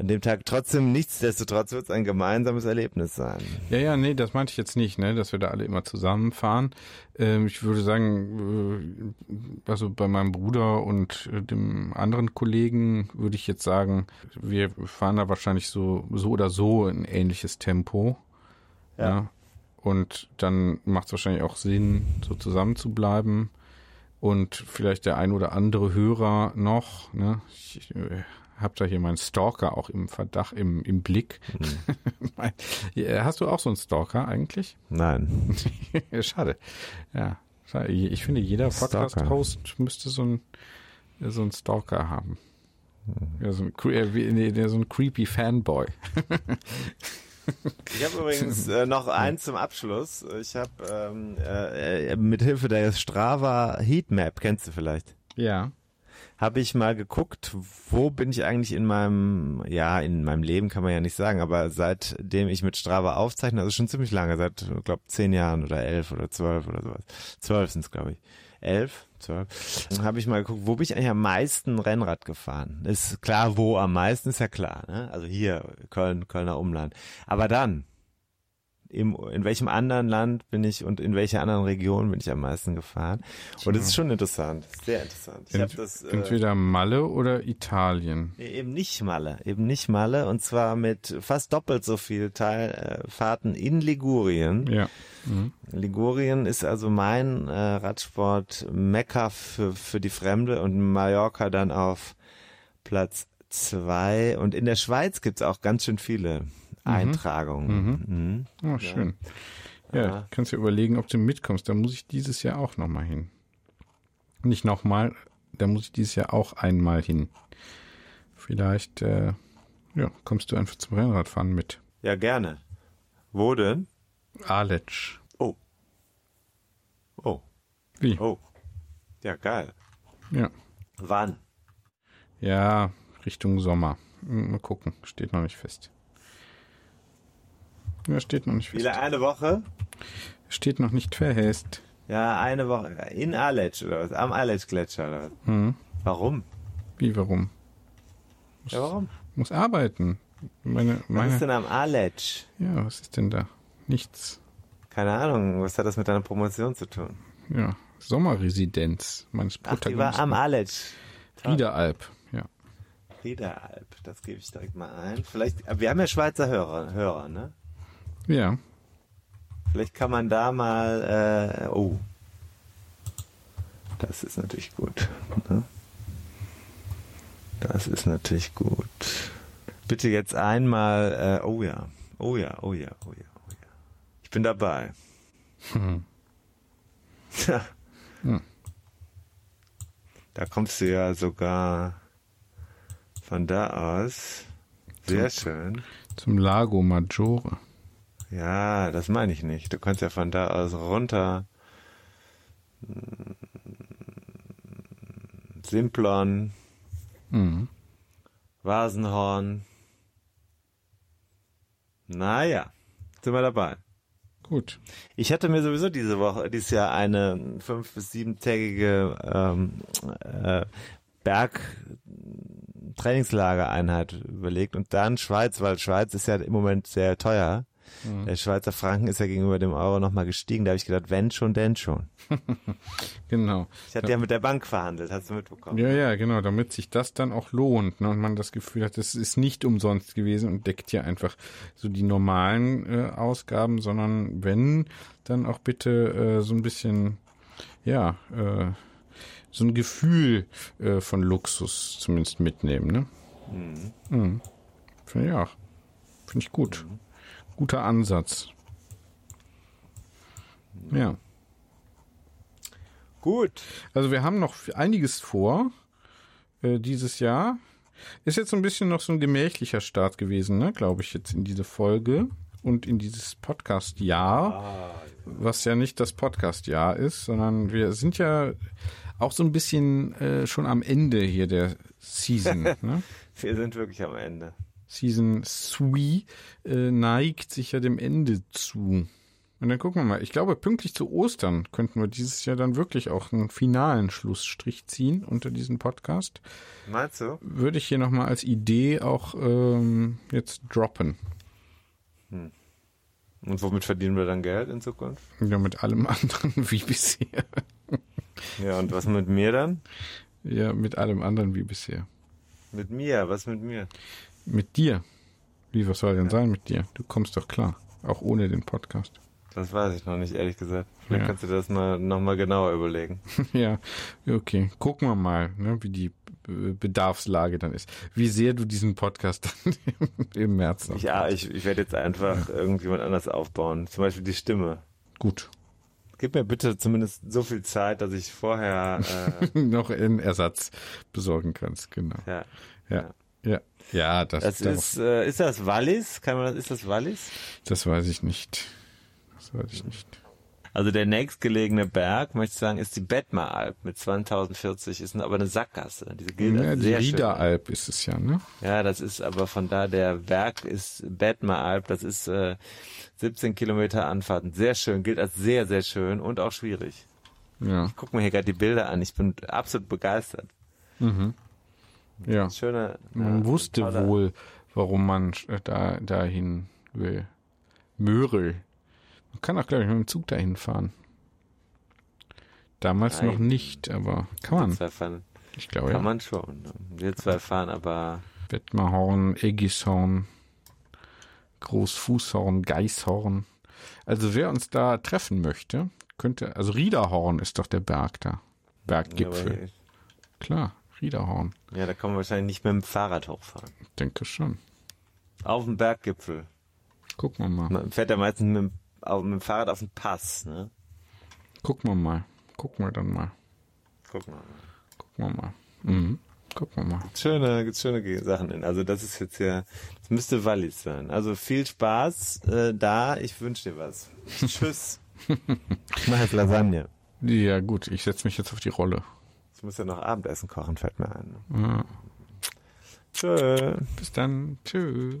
An dem Tag trotzdem, nichtsdestotrotz wird es ein gemeinsames Erlebnis sein. Ja, ja, nee, das meinte ich jetzt nicht, ne, dass wir da alle immer zusammenfahren. Ähm, ich würde sagen, äh, also bei meinem Bruder und äh, dem anderen Kollegen würde ich jetzt sagen, wir fahren da wahrscheinlich so, so oder so ein ähnliches Tempo. Ja. Und dann macht es wahrscheinlich auch Sinn, so zusammen zu bleiben. Und vielleicht der ein oder andere Hörer noch, ne? Ich äh, hab da hier meinen Stalker auch im Verdacht, im, im Blick. Mein- Ja, Hast du auch so einen Stalker eigentlich? Nein. Schade. Ja. schade. Ich finde, jeder. Podcast-Host müsste so einen, so einen Stalker haben. Ja, so ein, äh, nee, so ein creepy Fanboy. Ich habe übrigens äh, noch eins zum Abschluss. Ich habe ähm, äh, äh, mit Hilfe der Strava Heatmap, kennst du vielleicht? Ja. Habe ich mal geguckt, wo bin ich eigentlich in meinem, ja, in meinem Leben kann man ja nicht sagen, aber seitdem ich mit Strava aufzeichne, also schon ziemlich lange, seit, glaube, zehn Jahren oder elf oder zwölf oder sowas. Zwölf sind es, glaube ich. Elf, zwölf. Habe ich mal geguckt, wo bin ich eigentlich am meisten Rennrad gefahren? Ist klar, wo am meisten, ist ja klar, ne? Also hier, Köln, Kölner Umland. Aber dann, im, in welchem anderen Land bin ich und in welcher anderen Region bin ich am meisten gefahren? Und das ist schon interessant, sehr interessant. Ich Ent, das äh, entweder Malle oder Italien. Eben nicht Malle, eben nicht Malle und zwar mit fast doppelt so viel Teilfahrten in Ligurien. Ja. Mhm. Ligurien ist also mein äh, Radsport Mekka für, für die Fremde und Mallorca dann auf Platz zwei und in der Schweiz gibt's auch ganz schön viele Eintragungen. Mhm. Oh, schön. Ja, Ja. kannst du überlegen, ob du mitkommst. Da muss ich dieses Jahr auch nochmal hin. Nicht nochmal, da muss ich dieses Jahr auch einmal hin. Vielleicht, äh, ja, kommst du einfach zum Rennradfahren mit. Ja, gerne. Wo denn? Aletsch. Oh. Oh. Wie? Oh. Ja, geil. Ja. Wann? Ja, Richtung Sommer. Mal gucken. Steht noch nicht fest. Ja, steht noch nicht fest. Wieder eine Woche? Steht noch nicht fest. Ja, eine Woche. In Aletsch oder was? Am Aletsch-Gletscher oder was? Hm. Warum? Wie, warum? Ja, warum? Muss arbeiten. Meine, Was meine, ist denn am Aletsch? ja, was ist denn da? Nichts. Keine Ahnung, was hat das mit deiner Promotion zu tun? Ja, Sommerresidenz meines Ach, die war Protagonisten. am Aletsch. Riederalp, ja. Riederalp, das gebe ich direkt mal ein. Vielleicht, wir haben ja Schweizer Hörer, Hörer, ne? Ja, Vielleicht kann man da mal, äh, oh. Das ist natürlich gut. Ne? Das ist natürlich gut. Bitte jetzt einmal, äh, oh ja, oh ja, oh ja, oh ja, oh ja. Ich bin dabei. Tja. Hm. Da kommst du ja sogar von da aus. Sehr schön. zum Lago Maggiore. Ja, das meine ich nicht. Du kannst ja von da aus runter. Simplon, Mhm. Vasenhorn. Naja, sind wir dabei. Gut. Ich hatte mir sowieso diese Woche, dieses Jahr eine fünf- bis siebentägige ähm, äh, Berg-Trainingslagereinheit überlegt und dann Schweiz, weil Schweiz ist ja im Moment sehr teuer. Der Schweizer Franken ist ja gegenüber dem Euro nochmal gestiegen. Da habe ich gedacht, wenn schon, denn schon. Genau. Ich hatte ja mit der Bank verhandelt, hast du mitbekommen? Ja, ja, genau, damit sich das dann auch lohnt ne, und man das Gefühl hat, das ist nicht umsonst gewesen und deckt ja einfach so die normalen äh, Ausgaben, sondern wenn, dann auch bitte äh, so ein bisschen, ja, äh, so ein Gefühl äh, von Luxus zumindest mitnehmen. Ne? Mhm. Finde ich auch. Finde ich gut. Guter Ansatz. Ja. Gut. Also wir haben noch einiges vor äh, dieses Jahr. Ist jetzt so ein bisschen noch so ein gemächlicher Start gewesen, ne, glaube ich, jetzt in diese Folge und in dieses Podcast-Jahr, was ja nicht das Podcast-Jahr ist, sondern wir sind ja auch so ein bisschen äh, schon am Ende hier der Season. ne? Wir sind wirklich am Ende. Season 3 äh, neigt sich ja dem Ende zu. Und dann gucken wir mal. Ich glaube, pünktlich zu Ostern könnten wir dieses Jahr dann wirklich auch einen finalen Schlussstrich ziehen unter diesen Podcast. Meinst du? Würde ich hier nochmal als Idee auch ähm, jetzt droppen. Und womit verdienen wir dann Geld in Zukunft? Ja, mit allem anderen wie bisher. Ja, und was mit mir dann? Ja, mit allem anderen wie bisher. Mit mir, was mit mir? Mit dir. Wie, was soll denn sein mit dir? Du kommst doch klar. Auch ohne den Podcast. Das weiß ich noch nicht, ehrlich gesagt. Vielleicht Ja. kannst du das mal nochmal genauer überlegen. ja, okay. Gucken wir mal, ne, wie die Bedarfslage dann ist. Wie sehr du diesen Podcast dann im März noch. Ja, ich, ich werde jetzt einfach irgendjemand anders aufbauen. Zum Beispiel die Stimme. Gut. Gib mir bitte zumindest so viel Zeit, dass ich vorher, äh, noch einen Ersatz besorgen kannst, genau. ja. Ja. Ja. Ja, das, Das darauf- ist, äh, ist das Wallis? Kann man das, ist das Wallis? das weiß ich nicht. Das weiß ich nicht. Also der nächstgelegene Berg, möchte ich sagen, ist die Bettmeralp mit 2040, ist aber eine Sackgasse. Diese gilt Ja, die. Riederalp ist es ja, ne? Ja, das ist aber von da, der Berg ist Bettmeralp, das ist äh, 17 Kilometer Anfahrt. Sehr schön, gilt als sehr, sehr schön und auch schwierig. Ja. Guck mir hier gerade die Bilder an, ich bin absolut begeistert. Ja. Schöne. Man ja, wusste tolle- wohl, warum man äh, da dahin will. Mörel. Man kann auch, glaube ich, mit dem Zug dahin fahren. Damals Nein. noch nicht, aber kann Wir man. zwei fahren, Ich glaube, kann ja. man schon. Wir zwei fahren aber Wettmarhorn, Eggishorn, Großfußhorn, Geißhorn. Also wer uns da treffen möchte, könnte, also Riederhorn ist doch der Berg da. Berggipfel. Ja, Klar, Riederhorn. ja, da kann man wahrscheinlich nicht mit dem Fahrrad hochfahren. Denke schon. Auf dem Berggipfel. Gucken wir mal. Man fährt ja meistens mit, dem- auf, mit dem Fahrrad auf den Pass. Ne? Gucken wir mal. Gucken wir dann mal. Guck mal. Gucken wir mal. Mhm. Gucken wir mal. Schöne, schöne Sachen in. Also das ist jetzt ja, das müsste Wallis sein. Also viel Spaß äh, da. Ich wünsche dir was. Tschüss. ich mache jetzt Lasagne. Ja gut, ich setze mich jetzt auf die Rolle. Ich muss ja noch Abendessen kochen, fällt mir ein. Ja. Tschö. Bis dann. Tschö.